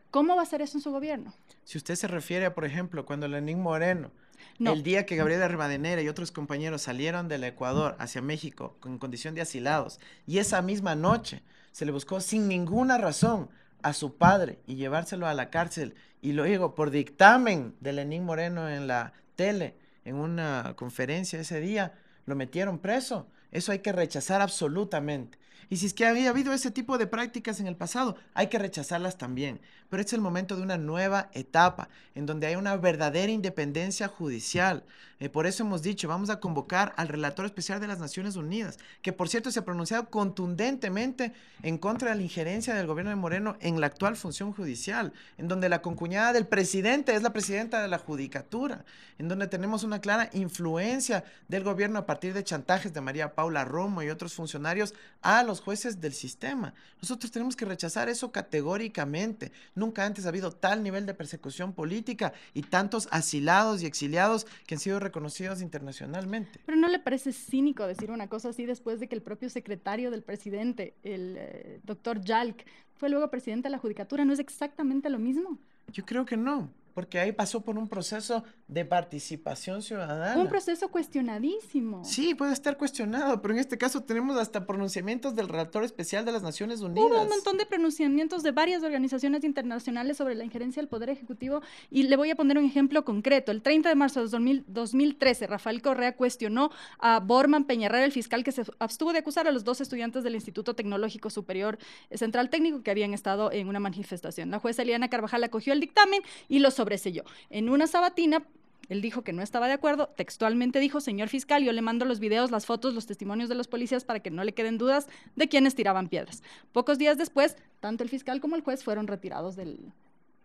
¿Cómo va a ser eso en su gobierno? Si usted se refiere, por ejemplo, cuando Lenín Moreno el día que Gabriela Rivadenera y otros compañeros salieron del Ecuador hacia México con condición de asilados y esa misma noche se le buscó sin ninguna razón a su padre y llevárselo a la cárcel y luego por dictamen de Lenín Moreno en la tele, en una conferencia ese día, lo metieron preso. Eso hay que rechazar absolutamente. Y si es que había habido ese tipo de prácticas en el pasado, hay que rechazarlas también. Pero es el momento de una nueva etapa, en donde hay una verdadera independencia judicial. Eh, por eso hemos dicho, vamos a convocar al relator especial de las Naciones Unidas, que por cierto se ha pronunciado contundentemente en contra de la injerencia del gobierno de Moreno en la actual función judicial, en donde la concuñada del presidente es la presidenta de la judicatura, en donde tenemos una clara influencia del gobierno a partir de chantajes de María Paula Romo y otros funcionarios a los jueces del sistema. Nosotros tenemos que rechazar eso categóricamente. Nunca antes ha habido tal nivel de persecución política y tantos asilados y exiliados que han sido reconocidos internacionalmente. Pero ¿no le parece cínico decir una cosa así después de que el propio secretario del presidente, el eh, doctor Jalk, fue luego presidente de la Judicatura? ¿No es exactamente lo mismo? Yo creo que no porque ahí pasó por un proceso de participación ciudadana. Un proceso cuestionadísimo. Sí, puede estar cuestionado, pero en este caso tenemos hasta pronunciamientos del relator especial de las Naciones Unidas. Hubo un montón de pronunciamientos de varias organizaciones internacionales sobre la injerencia del Poder Ejecutivo y le voy a poner un ejemplo concreto. El 30 de marzo de 2013, Rafael Correa cuestionó a Borman Peñarrer, el fiscal que se abstuvo de acusar a los dos estudiantes del Instituto Tecnológico Superior Central Técnico que habían estado en una manifestación. La jueza Eliana Carvajal acogió el dictamen y lo sobre yo En una sabatina Él dijo que no estaba de acuerdo, textualmente dijo, señor fiscal, yo le mando los videos, las fotos, los testimonios de los policías para que no le queden dudas de quiénes tiraban piedras. Pocos días después, tanto el fiscal como el juez fueron retirados del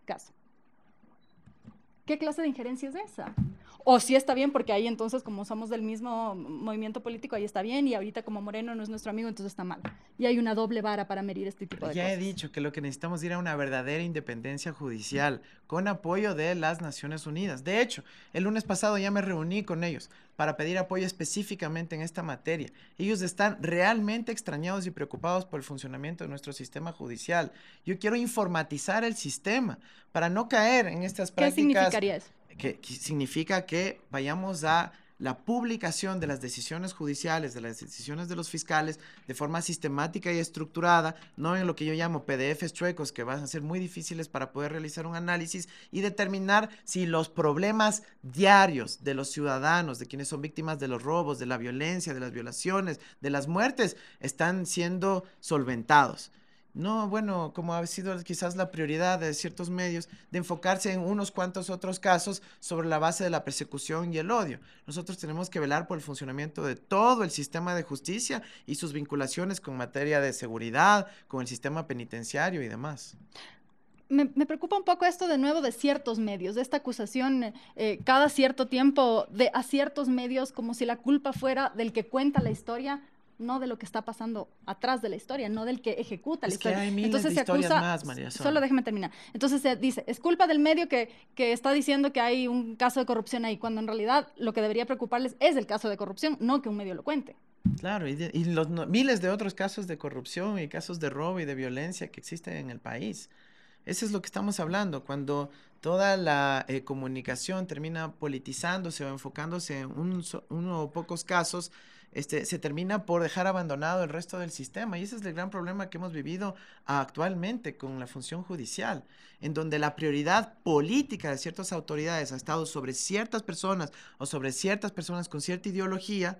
caso. ¿Qué clase de injerencia es esa? O si está bien, porque ahí entonces, como somos del mismo movimiento político, ahí está bien, y ahorita como Moreno no es nuestro amigo, entonces está mal. Y hay una doble vara para medir este tipo de ya cosas. Ya he dicho que lo que necesitamos es ir a una verdadera independencia judicial, con apoyo de las Naciones Unidas. De hecho, el lunes pasado ya me reuní con ellos para pedir apoyo específicamente en esta materia. Ellos están realmente extrañados y preocupados por el funcionamiento de nuestro sistema judicial. Yo quiero informatizar el sistema para no caer en estas prácticas. ¿Qué significaría eso? Que, significa que vayamos a la publicación de las decisiones judiciales, de las decisiones de los fiscales, de forma sistemática y estructurada, no en lo que yo llamo PDFs chuecos, que van a ser muy difíciles para poder realizar un análisis y determinar si los problemas diarios de los ciudadanos, de quienes son víctimas de los robos, de la violencia, de las violaciones, de las muertes, están siendo solventados. No, bueno, como ha sido quizás la prioridad de ciertos medios, de enfocarse en unos cuantos otros casos sobre la base de la persecución y el odio. Nosotros tenemos que velar por el funcionamiento de todo el sistema de justicia y sus vinculaciones con materia de seguridad, con el sistema penitenciario y demás. Me, preocupa un poco esto de nuevo de ciertos medios, de esta acusación eh, cada cierto tiempo de a ciertos medios como si la culpa fuera del que cuenta la historia no de lo que está pasando atrás de la historia, no del que ejecuta la es historia. Que hay miles Entonces de se acusa, más, María Solo déjeme terminar. Entonces se dice, es culpa del medio que, que está diciendo que hay un caso de corrupción ahí, cuando en realidad lo que debería preocuparles es el caso de corrupción, no que un medio lo cuente. Claro, y, los miles de otros casos de corrupción y casos de robo y de violencia que existen en el país. Eso es lo que estamos hablando, cuando toda la eh, comunicación termina politizándose o enfocándose en uno o pocos casos, este, se termina por dejar abandonado el resto del sistema. Y ese es el gran problema que hemos vivido actualmente con la función judicial, en donde la prioridad política de ciertas autoridades ha estado sobre ciertas personas o sobre ciertas personas con cierta ideología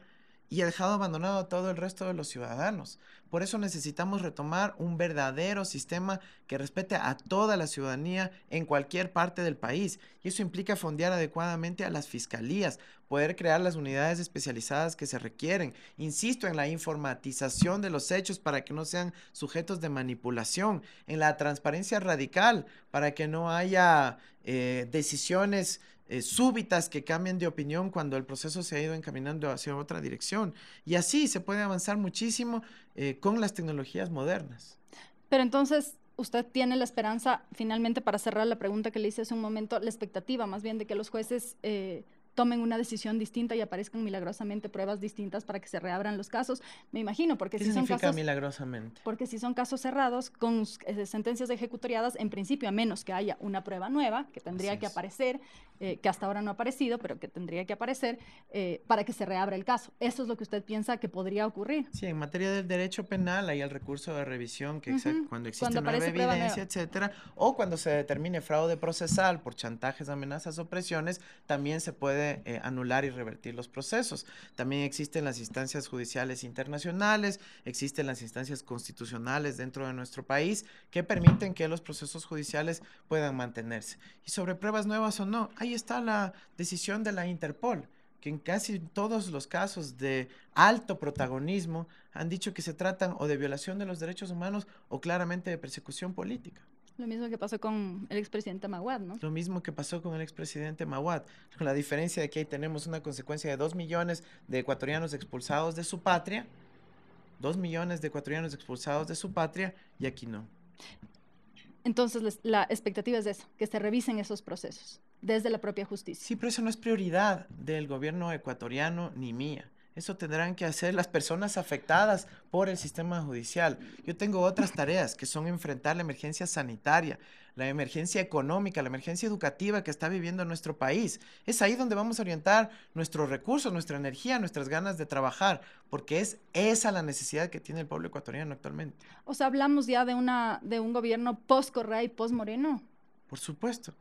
y ha dejado abandonado a todo el resto de los ciudadanos. Por eso necesitamos retomar un verdadero sistema que respete a toda la ciudadanía en cualquier parte del país. Y eso implica fondear adecuadamente a las fiscalías, poder crear las unidades especializadas que se requieren. Insisto en la informatización de los hechos para que no sean sujetos de manipulación, en la transparencia radical para que no haya eh, decisiones eh, súbitas que cambien de opinión cuando el proceso se ha ido encaminando hacia otra dirección. Y así se puede avanzar muchísimo eh, con las tecnologías modernas. Pero entonces, usted tiene la esperanza, finalmente, para cerrar la pregunta que le hice hace un momento, la expectativa más bien de que los jueces eh, tomen una decisión distinta y aparezcan milagrosamente pruebas distintas para que se reabran los casos. Me imagino, porque si son casos milagrosamente? Porque si son casos cerrados con eh, sentencias ejecutoriadas, en principio a menos que haya una prueba nueva que tendría que aparecer, eh, que hasta ahora no ha aparecido, pero que tendría que aparecer eh, para que se reabra el caso. Eso es lo que usted piensa que podría ocurrir. Sí, en materia del derecho penal hay el recurso de revisión que cuando existe nueva evidencia, etcétera, o cuando se determine fraude procesal por chantajes, amenazas o presiones, también se puede eh, anular y revertir los procesos. También existen las instancias judiciales internacionales, existen las instancias constitucionales dentro de nuestro país que permiten que los procesos judiciales puedan mantenerse. Y sobre pruebas nuevas o no, ahí está la decisión de la Interpol que en casi todos los casos de alto protagonismo han dicho que se tratan o de violación de los derechos humanos o claramente de persecución política. Lo mismo que pasó con el expresidente Maguad, ¿no? Lo mismo que pasó con el expresidente Maguad, con la diferencia de que ahí tenemos una consecuencia de dos millones de ecuatorianos expulsados de su patria, dos millones de ecuatorianos expulsados de su patria, y aquí no. Entonces, la expectativa es eso, que se revisen esos procesos desde la propia justicia. Sí, pero eso no es prioridad del gobierno ecuatoriano ni mía. Eso tendrán que hacer las personas afectadas por el sistema judicial. Yo tengo otras tareas que son enfrentar la emergencia sanitaria, la emergencia económica, la emergencia educativa que está viviendo nuestro país. Es ahí donde vamos a orientar nuestros recursos, nuestra energía, nuestras ganas de trabajar, porque es esa la necesidad que tiene el pueblo ecuatoriano actualmente. O sea, hablamos ya de, una, de un gobierno post-Correa y post-Moreno. Por supuesto.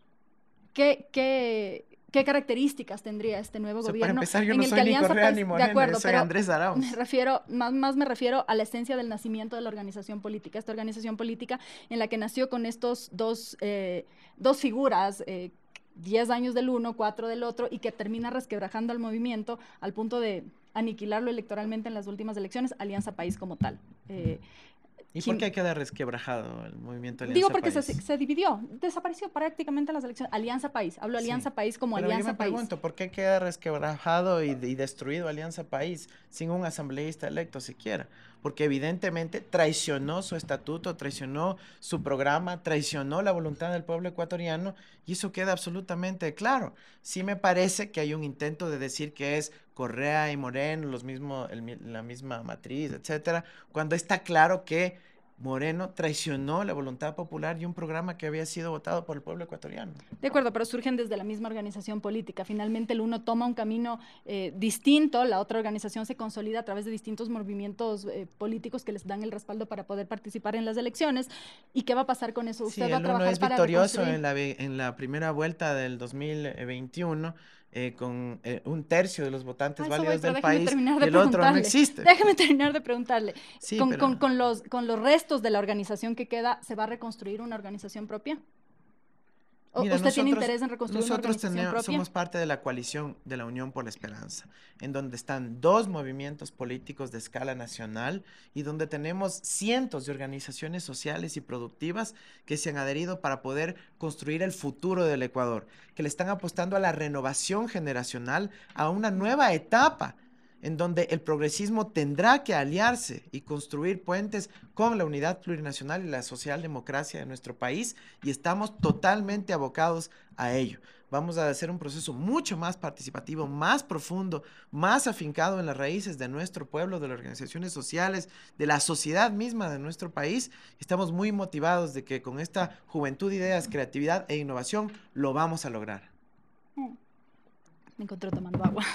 ¿Qué, qué, ¿Qué características tendría este nuevo gobierno? Para empezar, yo no soy ni Correa ni Moreno, de acuerdo, soy Andrés Arauz. Me refiero, más, más me refiero a la esencia del nacimiento de la organización política, esta organización política en la que nació con estos dos, eh, dos figuras eh, 10 años del uno, 4 del otro, y que termina resquebrajando al movimiento al punto de aniquilarlo electoralmente en las últimas elecciones, Alianza País como tal. Eh, ¿Y por qué queda resquebrajado el movimiento Alianza Digo porque País? Se, se, dividió, desapareció prácticamente las elecciones. Alianza País, hablo Alianza sí, País como pero Alianza yo me País. pregunto, ¿por qué queda resquebrajado y, y, destruido Alianza País sin un asambleísta electo siquiera? Porque evidentemente traicionó su estatuto, traicionó su programa, traicionó la voluntad del pueblo ecuatoriano y eso queda absolutamente claro. Sí me parece que hay un intento de decir que es Correa y Moreno, los mismos, el, la misma matriz, etcétera, cuando está claro que Moreno traicionó la voluntad popular y un programa que había sido votado por el pueblo ecuatoriano. De acuerdo, pero surgen desde la misma organización política. Finalmente el uno toma un camino eh, distinto, la otra organización se consolida a través de distintos movimientos eh, políticos que les dan el respaldo para poder participar en las elecciones. ¿Y qué va a pasar con eso? ¿Usted sí, va a trabajar es para victorioso en la, en la primera vuelta del 2021 eh, con eh, un tercio de los votantes válidos voy, del país de y el otro no existe. Déjeme terminar de preguntarle. Sí, con, pero... con, con, los, con los restos de la organización que queda, ¿se va a reconstruir una organización propia? ¿O Mira, ¿Usted nosotros, tiene interés en reconstruir nosotros una tenemos, propia? somos parte de la coalición de la Unión por la Esperanza, en donde están dos movimientos políticos de escala nacional y donde tenemos cientos de organizaciones sociales y productivas que se han adherido para poder construir el futuro del Ecuador, que le están apostando a la renovación generacional, a una nueva etapa en donde el progresismo tendrá que aliarse y construir puentes con la unidad plurinacional y la socialdemocracia de nuestro país y estamos totalmente abocados a ello. Vamos a hacer un proceso mucho más participativo, más profundo, más afincado en las raíces de nuestro pueblo, de las organizaciones sociales, de la sociedad misma de nuestro país. Estamos muy motivados de que con esta juventud, ideas, creatividad e innovación lo vamos a lograr me encontró tomando agua.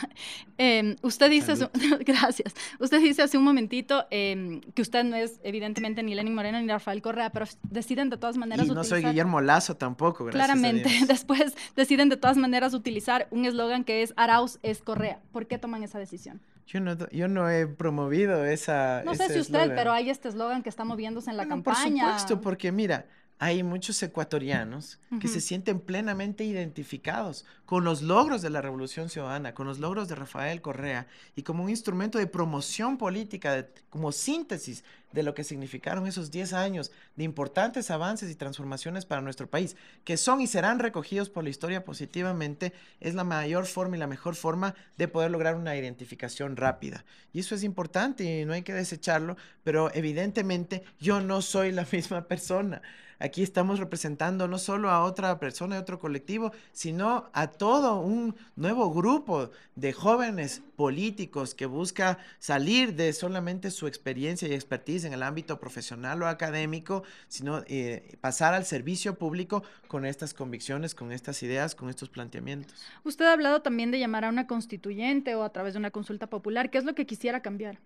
Eh, usted dice, hace, gracias, usted dice hace un momentito eh, que usted no es evidentemente ni Lenin Moreno ni Rafael Correa, pero deciden de todas maneras y no utilizar, soy Guillermo Lazo tampoco, gracias Claramente, después deciden de todas maneras utilizar un eslogan que es Arauz es Correa. ¿Por qué toman esa decisión? Yo no, yo no he promovido esa. No sé si usted, eslogan. pero hay este eslogan que está moviéndose en la bueno, campaña. Por supuesto, porque mira, hay muchos ecuatorianos uh -huh. que se sienten plenamente identificados con los logros de la Revolución Ciudadana, con los logros de Rafael Correa y como un instrumento de promoción política, de, como síntesis de lo que significaron esos 10 años de importantes avances y transformaciones para nuestro país, que son y serán recogidos por la historia positivamente, es la mayor forma y la mejor forma de poder lograr una identificación rápida. Y eso es importante y no hay que desecharlo, pero evidentemente yo no soy la misma persona. Aquí estamos representando no solo a otra persona, a otro colectivo, sino a todo un nuevo grupo de jóvenes políticos que busca salir de solamente su experiencia y expertise en el ámbito profesional o académico, sino eh, pasar al servicio público con estas convicciones, con estas ideas, con estos planteamientos. Usted ha hablado también de llamar a una constituyente o a través de una consulta popular. ¿Qué es lo que quisiera cambiar?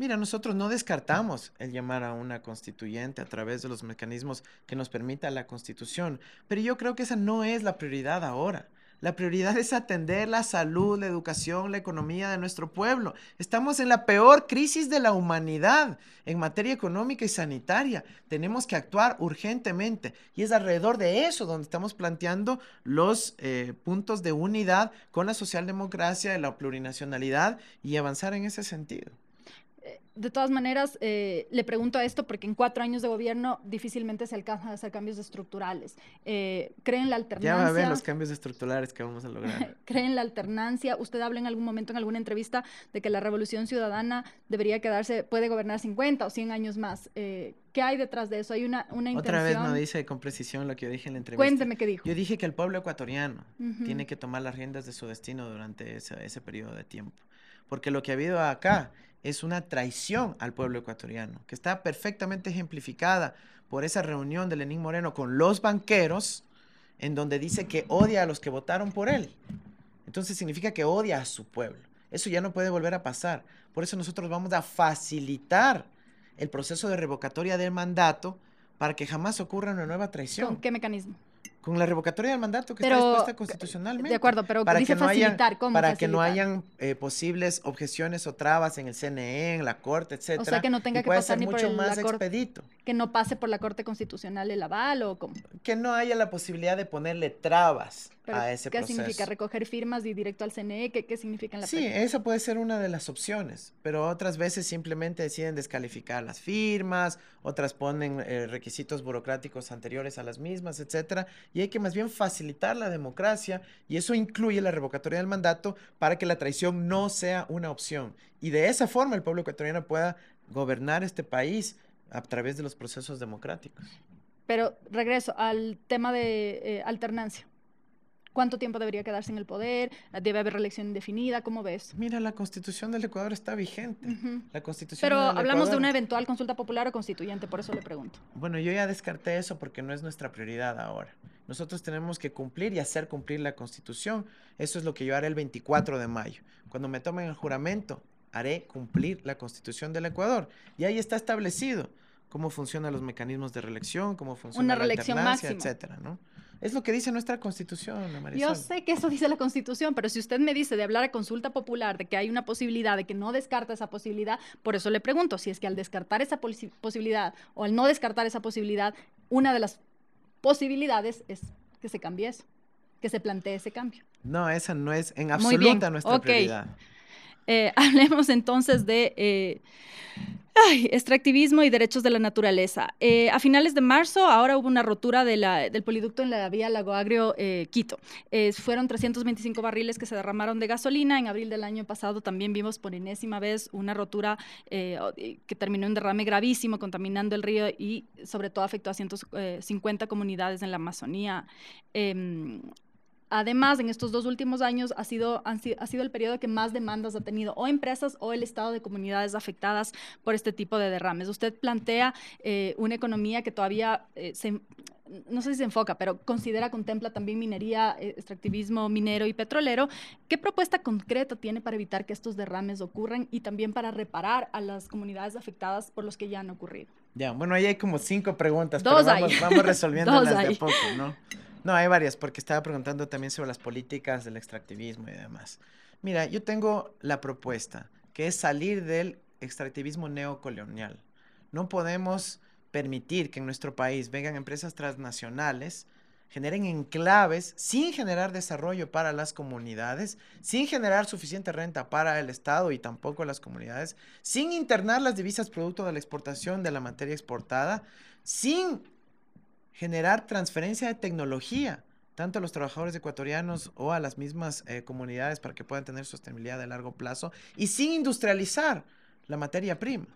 Mira, nosotros no descartamos el llamar a una constituyente a través de los mecanismos que nos permita la constitución, pero yo creo que esa no es la prioridad ahora. La prioridad es atender la salud, la educación, la economía de nuestro pueblo. Estamos en la peor crisis de la humanidad en materia económica y sanitaria. Tenemos que actuar urgentemente y es alrededor de eso donde estamos planteando los eh, puntos de unidad con la socialdemocracia, la plurinacionalidad y avanzar en ese sentido de todas maneras, eh, le pregunto a esto porque en cuatro años de gobierno difícilmente se alcanzan a hacer cambios estructurales. Eh, ¿Creen la alternancia? Ya va a ver los cambios estructurales que vamos a lograr. ¿Creen la alternancia? Usted habla en algún momento, en alguna entrevista, de que la revolución ciudadana debería quedarse, puede gobernar 50 o 100 años más. Eh, ¿Qué hay detrás de eso? ¿Hay una, una intención? Otra vez no dice con precisión lo que yo dije en la entrevista. Cuénteme qué dijo. Yo dije que el pueblo ecuatoriano uh -huh. tiene que tomar las riendas de su destino durante ese, ese periodo de tiempo. Porque lo que ha habido acá es una traición al pueblo ecuatoriano, que está perfectamente ejemplificada por esa reunión de Lenín Moreno con los banqueros, en donde dice que odia a los que votaron por él. Entonces significa que odia a su pueblo. Eso ya no puede volver a pasar. Por eso nosotros vamos a facilitar el proceso de revocatoria del mandato para que jamás ocurra una nueva traición. ¿Con qué mecanismo? Con la revocatoria del mandato que pero, está dispuesta constitucionalmente. De acuerdo, pero para dice que no facilitar, hayan, ¿cómo Para facilitar? que no hayan eh, posibles objeciones o trabas en el CNE, en la Corte, etcétera. O sea, que no tenga que pasar ni mucho por el, más la corte. expedito. Que no pase por la Corte Constitucional el aval o cómo? Que no haya la posibilidad de ponerle trabas a ese ¿Qué proceso. significa recoger firmas y directo al CNE? ¿Qué, qué significa en la Sí, esa puede ser una de las opciones, pero otras veces simplemente deciden descalificar las firmas, otras ponen eh, requisitos burocráticos anteriores a las mismas, etcétera, y hay que más bien facilitar la democracia y eso incluye la revocatoria del mandato para que la traición no sea una opción y de esa forma el pueblo ecuatoriano pueda gobernar este país a través de los procesos democráticos. Pero regreso al tema de eh, alternancia. ¿Cuánto tiempo debería quedarse en el poder? ¿Debe haber reelección indefinida? ¿Cómo ves? Mira, la constitución del Ecuador está vigente. Ujú. La constitución Pero del hablamos de Ecuador- una eventual consulta popular o constituyente, por eso le pregunto. Bueno, yo ya descarté eso porque no es nuestra prioridad ahora. Nosotros tenemos que cumplir y hacer cumplir la Constitución. Eso es lo que yo haré el 24 de mayo. Cuando me tomen el juramento, haré cumplir la Constitución del Ecuador. Y ahí está establecido cómo funcionan los mecanismos de reelección, cómo funciona Una la reelección alternancia, máxima. etcétera, ¿no? Es lo que dice nuestra Constitución, Ana Marisol. Yo sé que eso dice la Constitución, pero si usted me dice de hablar a consulta popular, de que hay una posibilidad, de que no descarta esa posibilidad, por eso le pregunto si es que al descartar esa posi- posibilidad o al no descartar esa posibilidad, una de las posibilidades es que se cambie eso, que se plantee ese cambio. No, esa no es en absoluta nuestra ok. prioridad. Eh, hablemos entonces de eh, extractivismo y derechos de la naturaleza. Eh, a finales de marzo, ahora hubo una rotura del poliducto en la vía Lago Agrio Quito. Fueron 325 barriles que se derramaron de gasolina. En abril del año pasado también vimos por enésima vez una rotura que terminó en derrame gravísimo, contaminando el río y sobre todo afectó a 150 comunidades en la Amazonía. Em, Además, en estos dos últimos años ha sido, han ha sido el periodo que más demandas ha tenido o empresas o el estado de comunidades afectadas por este tipo de derrames. Usted plantea eh, una economía que todavía eh, se, no sé si se enfoca, pero considera, contempla también minería, eh, extractivismo minero y petrolero. ¿Qué propuesta concreta tiene para evitar que estos derrames ocurran y también para reparar a las comunidades afectadas por los que ya han ocurrido? Ya, bueno, ahí hay como cinco preguntas, Dos pero vamos, hay. vamos resolviendo de a poco, ¿no? No, hay varias, porque estaba preguntando también sobre las políticas del extractivismo y demás. Mira, yo tengo la propuesta, que es salir del extractivismo neocolonial. No podemos permitir que en nuestro país vengan empresas transnacionales, generen enclaves sin generar desarrollo para las comunidades, sin generar suficiente renta para el Estado y tampoco las comunidades, sin internar las divisas producto de la exportación de la materia exportada, sin generar transferencia de tecnología, tanto a los trabajadores ecuatorianos o a las mismas eh, comunidades para que puedan tener sostenibilidad de largo plazo y sin industrializar la materia prima.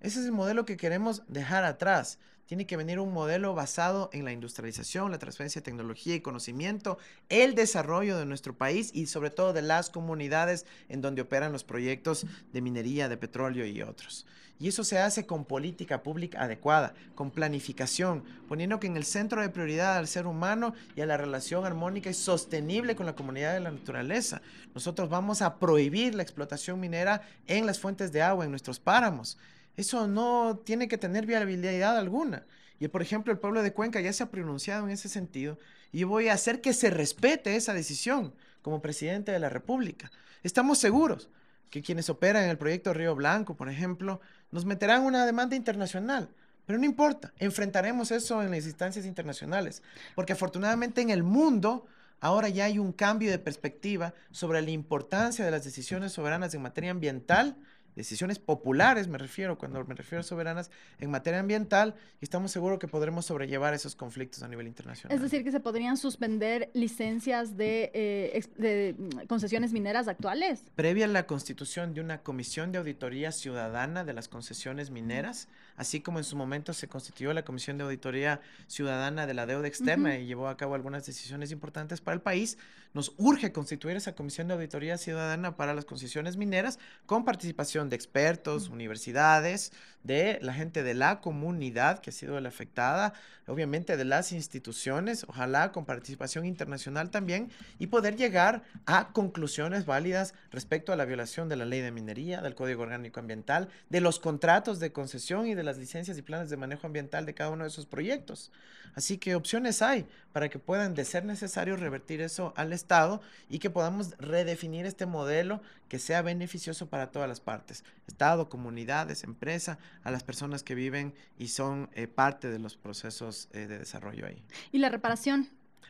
Ese es el modelo que queremos dejar atrás. Tiene que venir un modelo basado en la industrialización, la transferencia de tecnología y conocimiento, el desarrollo de nuestro país y sobre todo de las comunidades en donde operan los proyectos de minería, de petróleo y otros. Y eso se hace con política pública adecuada, con planificación, poniendo que en el centro de prioridad al ser humano y a la relación armónica y sostenible con la comunidad de la naturaleza. Nosotros vamos a prohibir la explotación minera en las fuentes de agua, en nuestros páramos. Eso no tiene que tener viabilidad alguna. Y por ejemplo, el pueblo de Cuenca ya se ha pronunciado en ese sentido y voy a hacer que se respete esa decisión como presidente de la República. Estamos seguros que quienes operan en el proyecto Río Blanco, por ejemplo, nos meterán una demanda internacional. Pero no importa, enfrentaremos eso en las instancias internacionales, porque afortunadamente en el mundo ahora ya hay un cambio de perspectiva sobre la importancia de las decisiones soberanas en materia ambiental, decisiones populares me refiero, cuando me refiero a soberanas en materia ambiental, y estamos seguros que podremos sobrellevar esos conflictos a nivel internacional. Es decir, que se podrían suspender licencias de, eh, de, concesiones mineras actuales. previa a la constitución de una comisión de auditoría ciudadana de las concesiones mineras, así como en su momento se constituyó la comisión de auditoría ciudadana de la deuda externa y llevó a cabo algunas decisiones importantes para el país, nos urge constituir esa comisión de auditoría ciudadana para las concesiones mineras con participación de expertos, universidades, de la gente de la comunidad que ha sido la afectada, obviamente de las instituciones, ojalá con participación internacional también, y poder llegar a conclusiones válidas respecto a la violación de la ley de minería, del Código Orgánico Ambiental, de los contratos de concesión y de las licencias y planes de manejo ambiental de cada uno de esos proyectos. Así que opciones hay para que puedan, de ser necesario, revertir eso al Estado y que podamos redefinir este modelo que sea beneficioso para todas las partes, Estado, comunidades, empresa, a las personas que viven y son eh, parte de los procesos eh, de desarrollo ahí. ¿Y la reparación?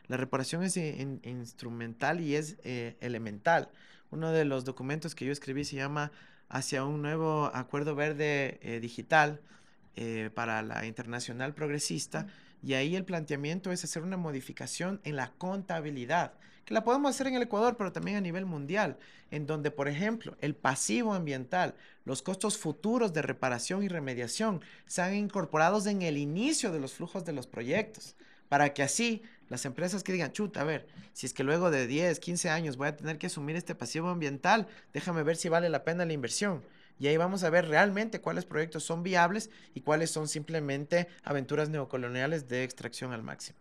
La reparación es instrumental y es eh, elemental. Uno de los documentos que yo escribí se llama Hacia un nuevo acuerdo verde eh, digital eh, para la internacional progresista. Y ahí el planteamiento es hacer una modificación en la contabilidad, que la podemos hacer en el Ecuador, pero también a nivel mundial, en donde, por ejemplo, el pasivo ambiental, los costos futuros de reparación y remediación sean incorporados en el inicio de los flujos de los proyectos, para que así las empresas que digan, chuta, a ver, si es que luego de 10, 15 años voy a tener que asumir este pasivo ambiental, déjame ver si vale la pena la inversión. Y ahí vamos a ver realmente cuáles proyectos son viables y cuáles son simplemente aventuras neocoloniales de extracción al máximo.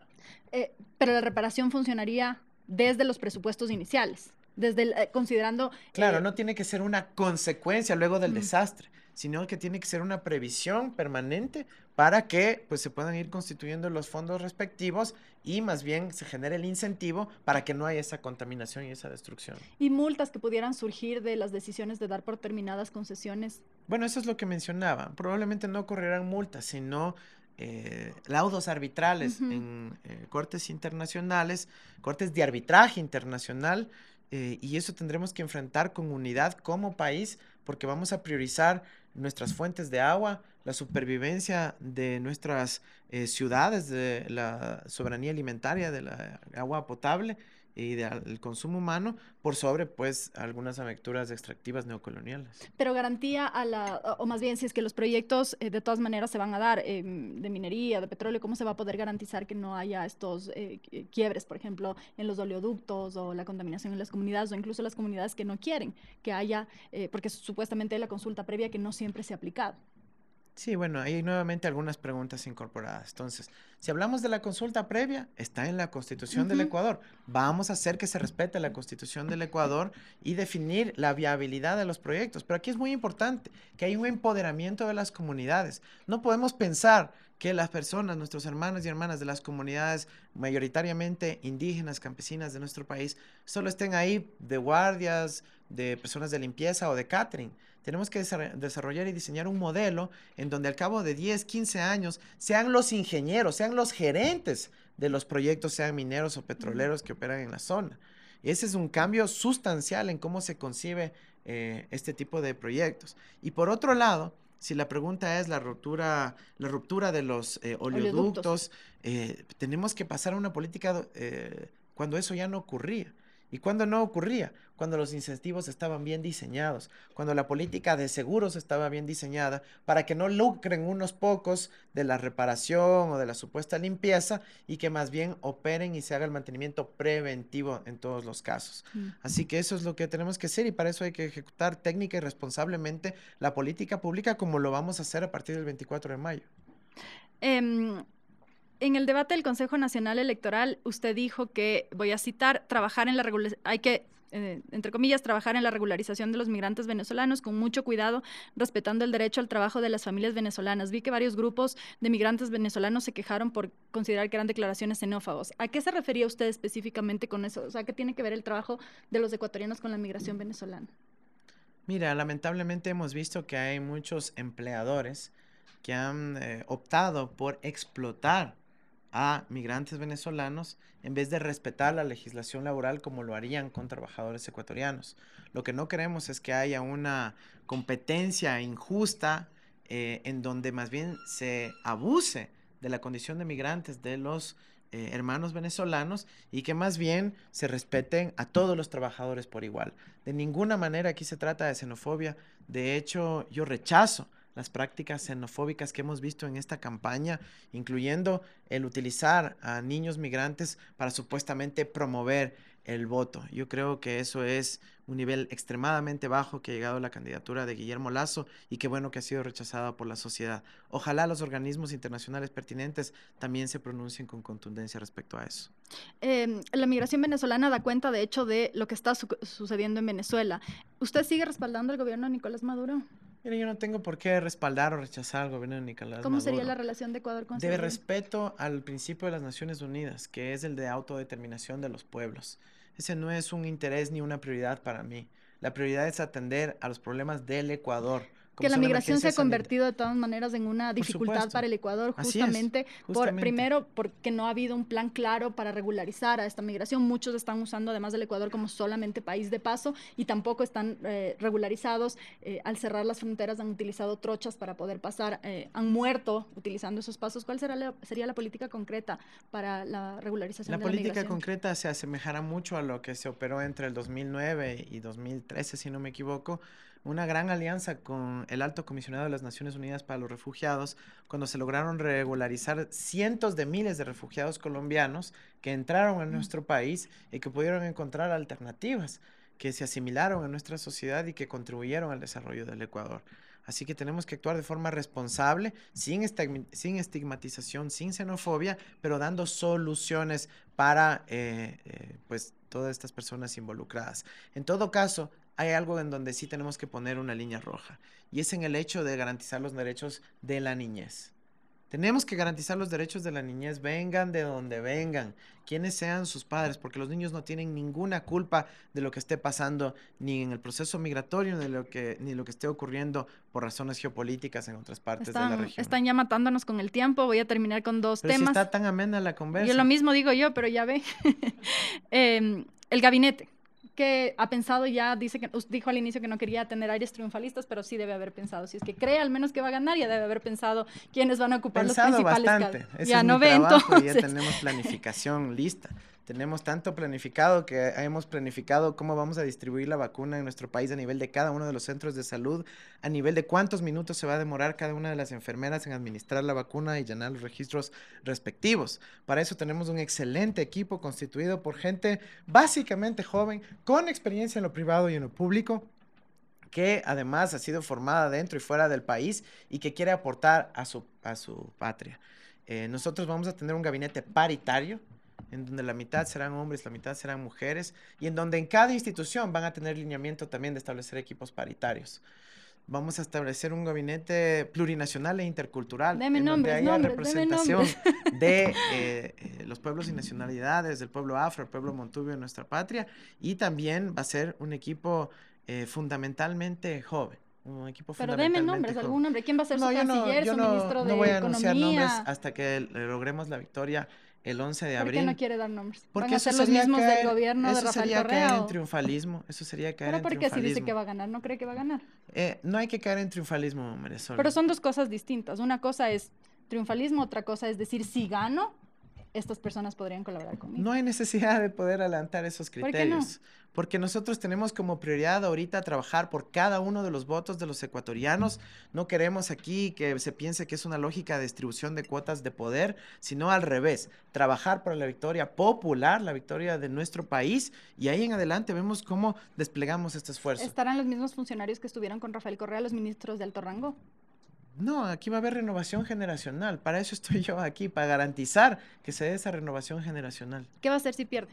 Eh, pero la reparación funcionaría desde los presupuestos iniciales, desde eh, considerando... Claro, eh, no tiene que ser una consecuencia luego del desastre sino que tiene que ser una previsión permanente para que pues, se puedan ir constituyendo los fondos respectivos y más bien se genere el incentivo para que no haya esa contaminación y esa destrucción. ¿Y multas que pudieran surgir de las decisiones de dar por terminadas concesiones? Bueno, eso es lo que mencionaba. Probablemente no ocurrirán multas, sino eh, laudos arbitrales en eh, cortes internacionales, cortes de arbitraje internacional, eh, y eso tendremos que enfrentar con unidad como país porque vamos a priorizar nuestras fuentes de agua, la supervivencia de nuestras eh, ciudades, de la soberanía alimentaria, de la agua potable y del consumo humano por sobre pues algunas aventuras extractivas neocoloniales. Pero garantía a la, o más bien si es que los proyectos eh, de todas maneras se van a dar em, de minería, de petróleo, ¿cómo se va a poder garantizar que no haya estos eh, quiebres, por ejemplo, en los oleoductos o la contaminación en las comunidades o incluso las comunidades que no quieren que haya, eh, porque supuestamente la consulta previa que no siempre se ha aplicado? Sí, bueno, hay nuevamente algunas preguntas incorporadas. Entonces, si hablamos de la consulta previa, está en la Constitución del Ecuador. Vamos a hacer que se respete la Constitución del Ecuador y definir la viabilidad de los proyectos. Pero aquí es muy importante que hay un empoderamiento de las comunidades. No podemos pensar que las personas, nuestros hermanos y hermanas de las comunidades mayoritariamente indígenas, campesinas de nuestro país, solo estén ahí de guardias, de personas de limpieza o de catering. Tenemos que desarrollar y diseñar un modelo en donde al cabo de 10, 15 años sean los ingenieros, sean los gerentes de los proyectos, sean mineros o petroleros que operan en la zona. ese es un cambio sustancial en cómo se concibe eh, este tipo de proyectos. Y por otro lado, si la pregunta es la ruptura, la ruptura de los eh, oleoductos, eh, tenemos que pasar a una política cuando eso ya no ocurría. ¿Y cuando no ocurría? Cuando los incentivos estaban bien diseñados, cuando la política de seguros estaba bien diseñada para que no lucren unos pocos de la reparación o de la supuesta limpieza y que más bien operen y se haga el mantenimiento preventivo en todos los casos. Mm. Así que eso es lo que tenemos que hacer y para eso hay que ejecutar técnica y responsablemente la política pública como lo vamos a hacer a partir del 24 de mayo. Em, en el debate del Consejo Nacional Electoral, usted dijo que, voy a citar, trabajar en la hay que eh, entre comillas, trabajar en la regularización de los migrantes venezolanos con mucho cuidado, respetando el derecho al trabajo de las familias venezolanas. Vi que varios grupos de migrantes venezolanos se quejaron por considerar que eran declaraciones xenófobos. ¿A qué se refería usted específicamente con eso? O sea, ¿qué tiene que ver el trabajo de los ecuatorianos con la migración venezolana? Mira, lamentablemente hemos visto que hay muchos empleadores que han eh, optado por explotar a migrantes venezolanos en vez de respetar la legislación laboral como lo harían con trabajadores ecuatorianos. Lo que no queremos es que haya una competencia injusta eh, en donde más bien se abuse de la condición de migrantes de los eh, hermanos venezolanos y que más bien se respeten a todos los trabajadores por igual. De ninguna manera aquí se trata de xenofobia. De hecho, yo rechazo las prácticas xenofóbicas que hemos visto en esta campaña, incluyendo el utilizar a niños migrantes para supuestamente promover el voto. Yo creo que eso es un nivel extremadamente bajo que ha llegado a la candidatura de Guillermo Lazo y qué bueno que ha sido rechazada por la sociedad. Ojalá los organismos internacionales pertinentes también se pronuncien con contundencia respecto a eso. Em, la migración venezolana da cuenta, de hecho, de lo que está sucediendo en Venezuela. ¿Usted sigue respaldando al gobierno de Nicolás Maduro? Mire, yo no tengo por qué respaldar o rechazar al gobierno de Nicolás ¿Cómo sería la relación de Ecuador con De respeto al principio de las Naciones Unidas, que es el de autodeterminación de los pueblos. Ese no es un interés ni una prioridad para mí. La prioridad es atender a los problemas del Ecuador que la migración se ha convertido de todas maneras en una dificultad para el Ecuador, justamente, por primero porque no ha habido un plan claro para regularizar a esta migración. Muchos están usando además del Ecuador como solamente país de paso y tampoco están eh, regularizados. Eh, al cerrar las fronteras han utilizado trochas para poder pasar, eh, han muerto utilizando esos pasos. ¿Cuál será sería la política concreta para la regularización la de la migración? La política concreta se asemejará mucho a lo que se operó entre el 2009 y 2013, si no me equivoco una gran alianza con el Alto Comisionado de las Naciones Unidas para los Refugiados, cuando se lograron regularizar cientos de miles de refugiados colombianos que entraron en nuestro país y que pudieron encontrar alternativas, que se asimilaron a nuestra sociedad y que contribuyeron al desarrollo del Ecuador. Así que tenemos que actuar de forma responsable, sin, sin estigmatización, sin xenofobia, pero dando soluciones para eh, eh, pues, todas estas personas involucradas. En todo caso, hay algo en donde sí tenemos que poner una línea roja, y es en el hecho de garantizar los derechos de la niñez. Tenemos que garantizar los derechos de la niñez, vengan de donde vengan, quienes sean sus padres, porque los niños no tienen ninguna culpa de lo que esté pasando ni en el proceso migratorio, ni lo que, ni lo que esté ocurriendo por razones geopolíticas en otras partes de la región. Están ya matándonos con el tiempo, voy a terminar con dos pero temas. Si está tan amena la conversa. Yo lo mismo digo yo, pero ya ve. Em, el gabinete que ha pensado ya, dice que dijo al inicio que no quería tener aires triunfalistas, pero sí debe haber pensado. Si es que cree al menos que va a ganar, ya debe haber pensado quiénes van a ocupar los principales bastante. ya no ve, Ya tenemos planificación lista. Tenemos tanto planificado que hemos planificado cómo vamos a distribuir la vacuna en nuestro país a nivel de cada uno de los centros de salud, a nivel de cuántos minutos se va a demorar cada una de las enfermeras en administrar la vacuna y llenar los registros respectivos. Para eso tenemos un excelente equipo constituido por gente básicamente joven, con experiencia en lo privado y en lo público que además ha sido formada dentro y fuera del país y que quiere aportar a su, a su patria. Eh, nosotros vamos a tener un gabinete paritario, en donde la mitad serán hombres, la mitad serán mujeres, y en donde en cada institución van a tener lineamiento también de establecer equipos paritarios. Vamos a establecer un gabinete plurinacional e intercultural, en donde haya representación de eh, eh, los pueblos y nacionalidades, del pueblo afro, el pueblo montubio de nuestra patria, y también va a ser un equipo eh, fundamentalmente joven un equipo Pero deme nombres, algún nombre. ¿Quién va a ser su canciller, su ministro de Economía? No voy a anunciar nombres hasta que logremos la victoria el 11 de abril. ¿Por qué no quiere dar nombres? Porque ¿Van a ser los mismos del gobierno de Rafael sería Correa? caer en triunfalismo. Eso sería caer ¿Pero en por qué si dice que va a ganar? ¿No cree que va a ganar? Eh, no hay que caer en triunfalismo, Marisol. Pero son dos cosas distintas. Una cosa es triunfalismo, otra cosa es decir, si gano, estas personas podrían colaborar conmigo. No hay necesidad de poder adelantar esos criterios. Porque nosotros tenemos como prioridad ahorita trabajar por cada uno de los votos de los ecuatorianos. No queremos aquí que se piense que es una lógica de distribución de cuotas de poder, sino al revés, trabajar por la victoria popular, la victoria de nuestro país. Y ahí en adelante vemos cómo desplegamos este esfuerzo. ¿Estarán los mismos funcionarios que estuvieron con Rafael Correa, los ministros de alto rango? No, aquí va a haber renovación generacional. Para eso estoy yo aquí, para garantizar que se dé esa renovación generacional. ¿Qué va a hacer si pierde?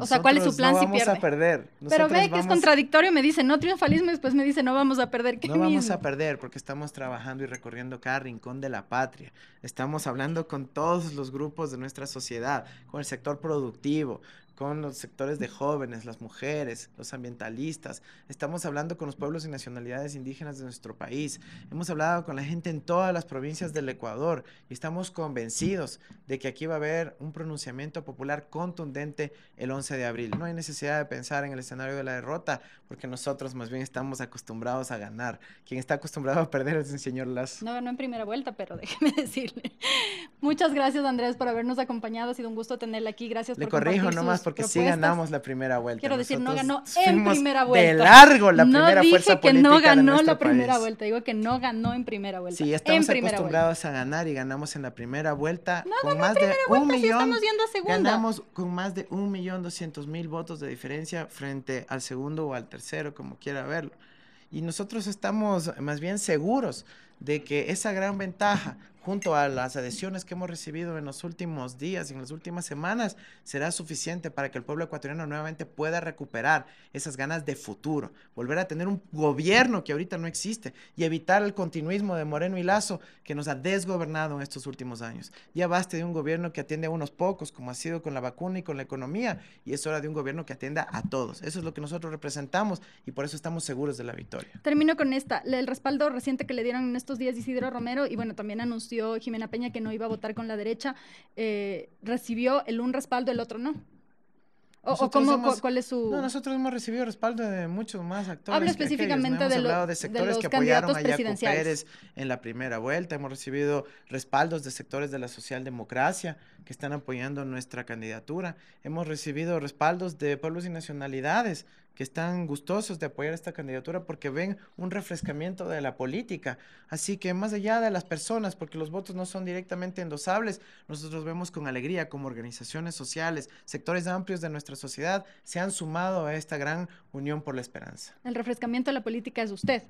o sea, ¿cuál es su plan no si pierde? vamos a perder. Pero ve que es contradictorio, me dice no triunfalismo y después me dice no vamos a perder. no vamos a perder porque estamos trabajando y recorriendo cada rincón de la patria. Estamos hablando con todos los grupos de nuestra sociedad, con el sector productivo, con los sectores de jóvenes, las mujeres, los ambientalistas. Estamos hablando con los pueblos y nacionalidades indígenas de nuestro país. Hemos hablado con la gente en todas las provincias del Ecuador y estamos convencidos de que aquí va a haber un pronunciamiento popular contundente el 11 de abril. No hay necesidad de pensar en el escenario de la derrota porque nosotros más bien estamos acostumbrados a ganar. Quien está acostumbrado a perder es el señor Lazo. No ganó en primera vuelta, pero déjeme decirle. Muchas gracias Andrés por habernos acompañado. Ha sido un gusto tenerla aquí. Gracias Le por corrijo nomás porque sí ganamos la primera vuelta. Quiero decir, no ganó en primera vuelta. De largo la primera no fuerza política. No dije que no ganó la primera vuelta, digo que no ganó en primera vuelta. Sí, estamos acostumbrados a ganar y ganamos en la primera vuelta no, con más de un millón. Sí estamos yendo a segunda. Ganamos con más de un millón doscientos mil votos de diferencia frente al segundo o al tercero, como quiera verlo. Y nosotros estamos más bien seguros de que esa gran ventaja junto a las adhesiones que hemos recibido en los últimos días y en las últimas semanas, será suficiente para que el pueblo ecuatoriano nuevamente pueda recuperar esas ganas de futuro, volver a tener un gobierno que ahorita no existe y evitar el continuismo de Moreno y Lazo que nos ha desgobernado en estos últimos años. Ya basta de un gobierno que atiende a unos pocos, como ha sido con la vacuna y con la economía, y es hora de un gobierno que atienda a todos. Eso es lo que nosotros representamos y por eso estamos seguros de la victoria. Termino con esta, el respaldo reciente que le dieron en estos días Isidro Romero y bueno, también anunció Jimena Peña que no iba a votar con la derecha, eh, recibió el un respaldo, el otro no. ¿O, cómo, cuál es su...? No, nosotros hemos recibido respaldo de muchos más actores. Hablo específicamente de, lo, de sectores que apoyaron a Pérez en la primera vuelta. Hemos recibido respaldos de sectores de la socialdemocracia que están apoyando nuestra candidatura. Hemos recibido respaldos de pueblos y nacionalidades que están gustosos de apoyar esta candidatura porque ven un refrescamiento de la política. Así que más allá de las personas, porque los votos no son directamente endosables, nosotros vemos con alegría como organizaciones sociales, sectores amplios de nuestra sociedad se han sumado a esta gran unión por la esperanza. El refrescamiento de la política es usted.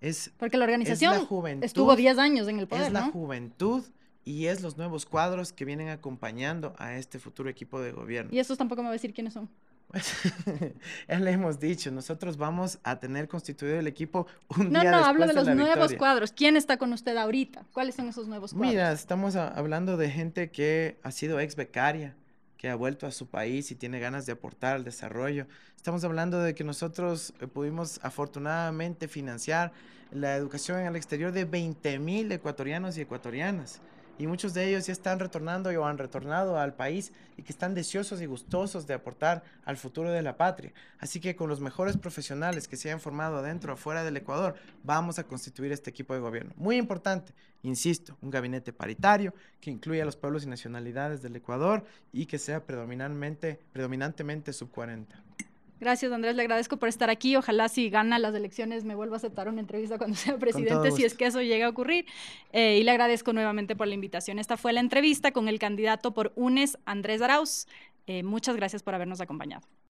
Es, porque la organización estuvo 10 años en el poder. Es la juventud y es los nuevos cuadros que vienen acompañando a este futuro equipo de gobierno. Y estos tampoco me va a decir quiénes son. ya le hemos dicho, nosotros vamos a tener constituido el equipo un no, día No, no, hablo de los nuevos cuadros. ¿Quién está con usted ahorita? ¿Cuáles son esos nuevos cuadros? Mira, estamos hablando de gente que ha sido ex becaria, que ha vuelto a su país y tiene ganas de aportar al desarrollo. Estamos hablando de que nosotros eh, pudimos afortunadamente financiar la educación en el exterior de 20 mil ecuatorianos y ecuatorianas y muchos de ellos ya están retornando o han retornado al país y que están deseosos y gustosos de aportar al futuro de la patria. Así que con los mejores profesionales que se hayan formado dentro o fuera del Ecuador, vamos a constituir este equipo de gobierno. Muy importante, insisto, un gabinete paritario que incluya a los pueblos y nacionalidades del Ecuador y que sea predominantemente, predominantemente sub 40. Gracias, Andrés. Le agradezco por estar aquí. Ojalá si gana las elecciones me vuelva a aceptar una entrevista cuando sea presidente, si es que eso llega a ocurrir. Eh, y le agradezco nuevamente por la invitación. Esta fue la entrevista con el candidato por UNES, Andrés Arauz. Eh, muchas gracias por habernos acompañado.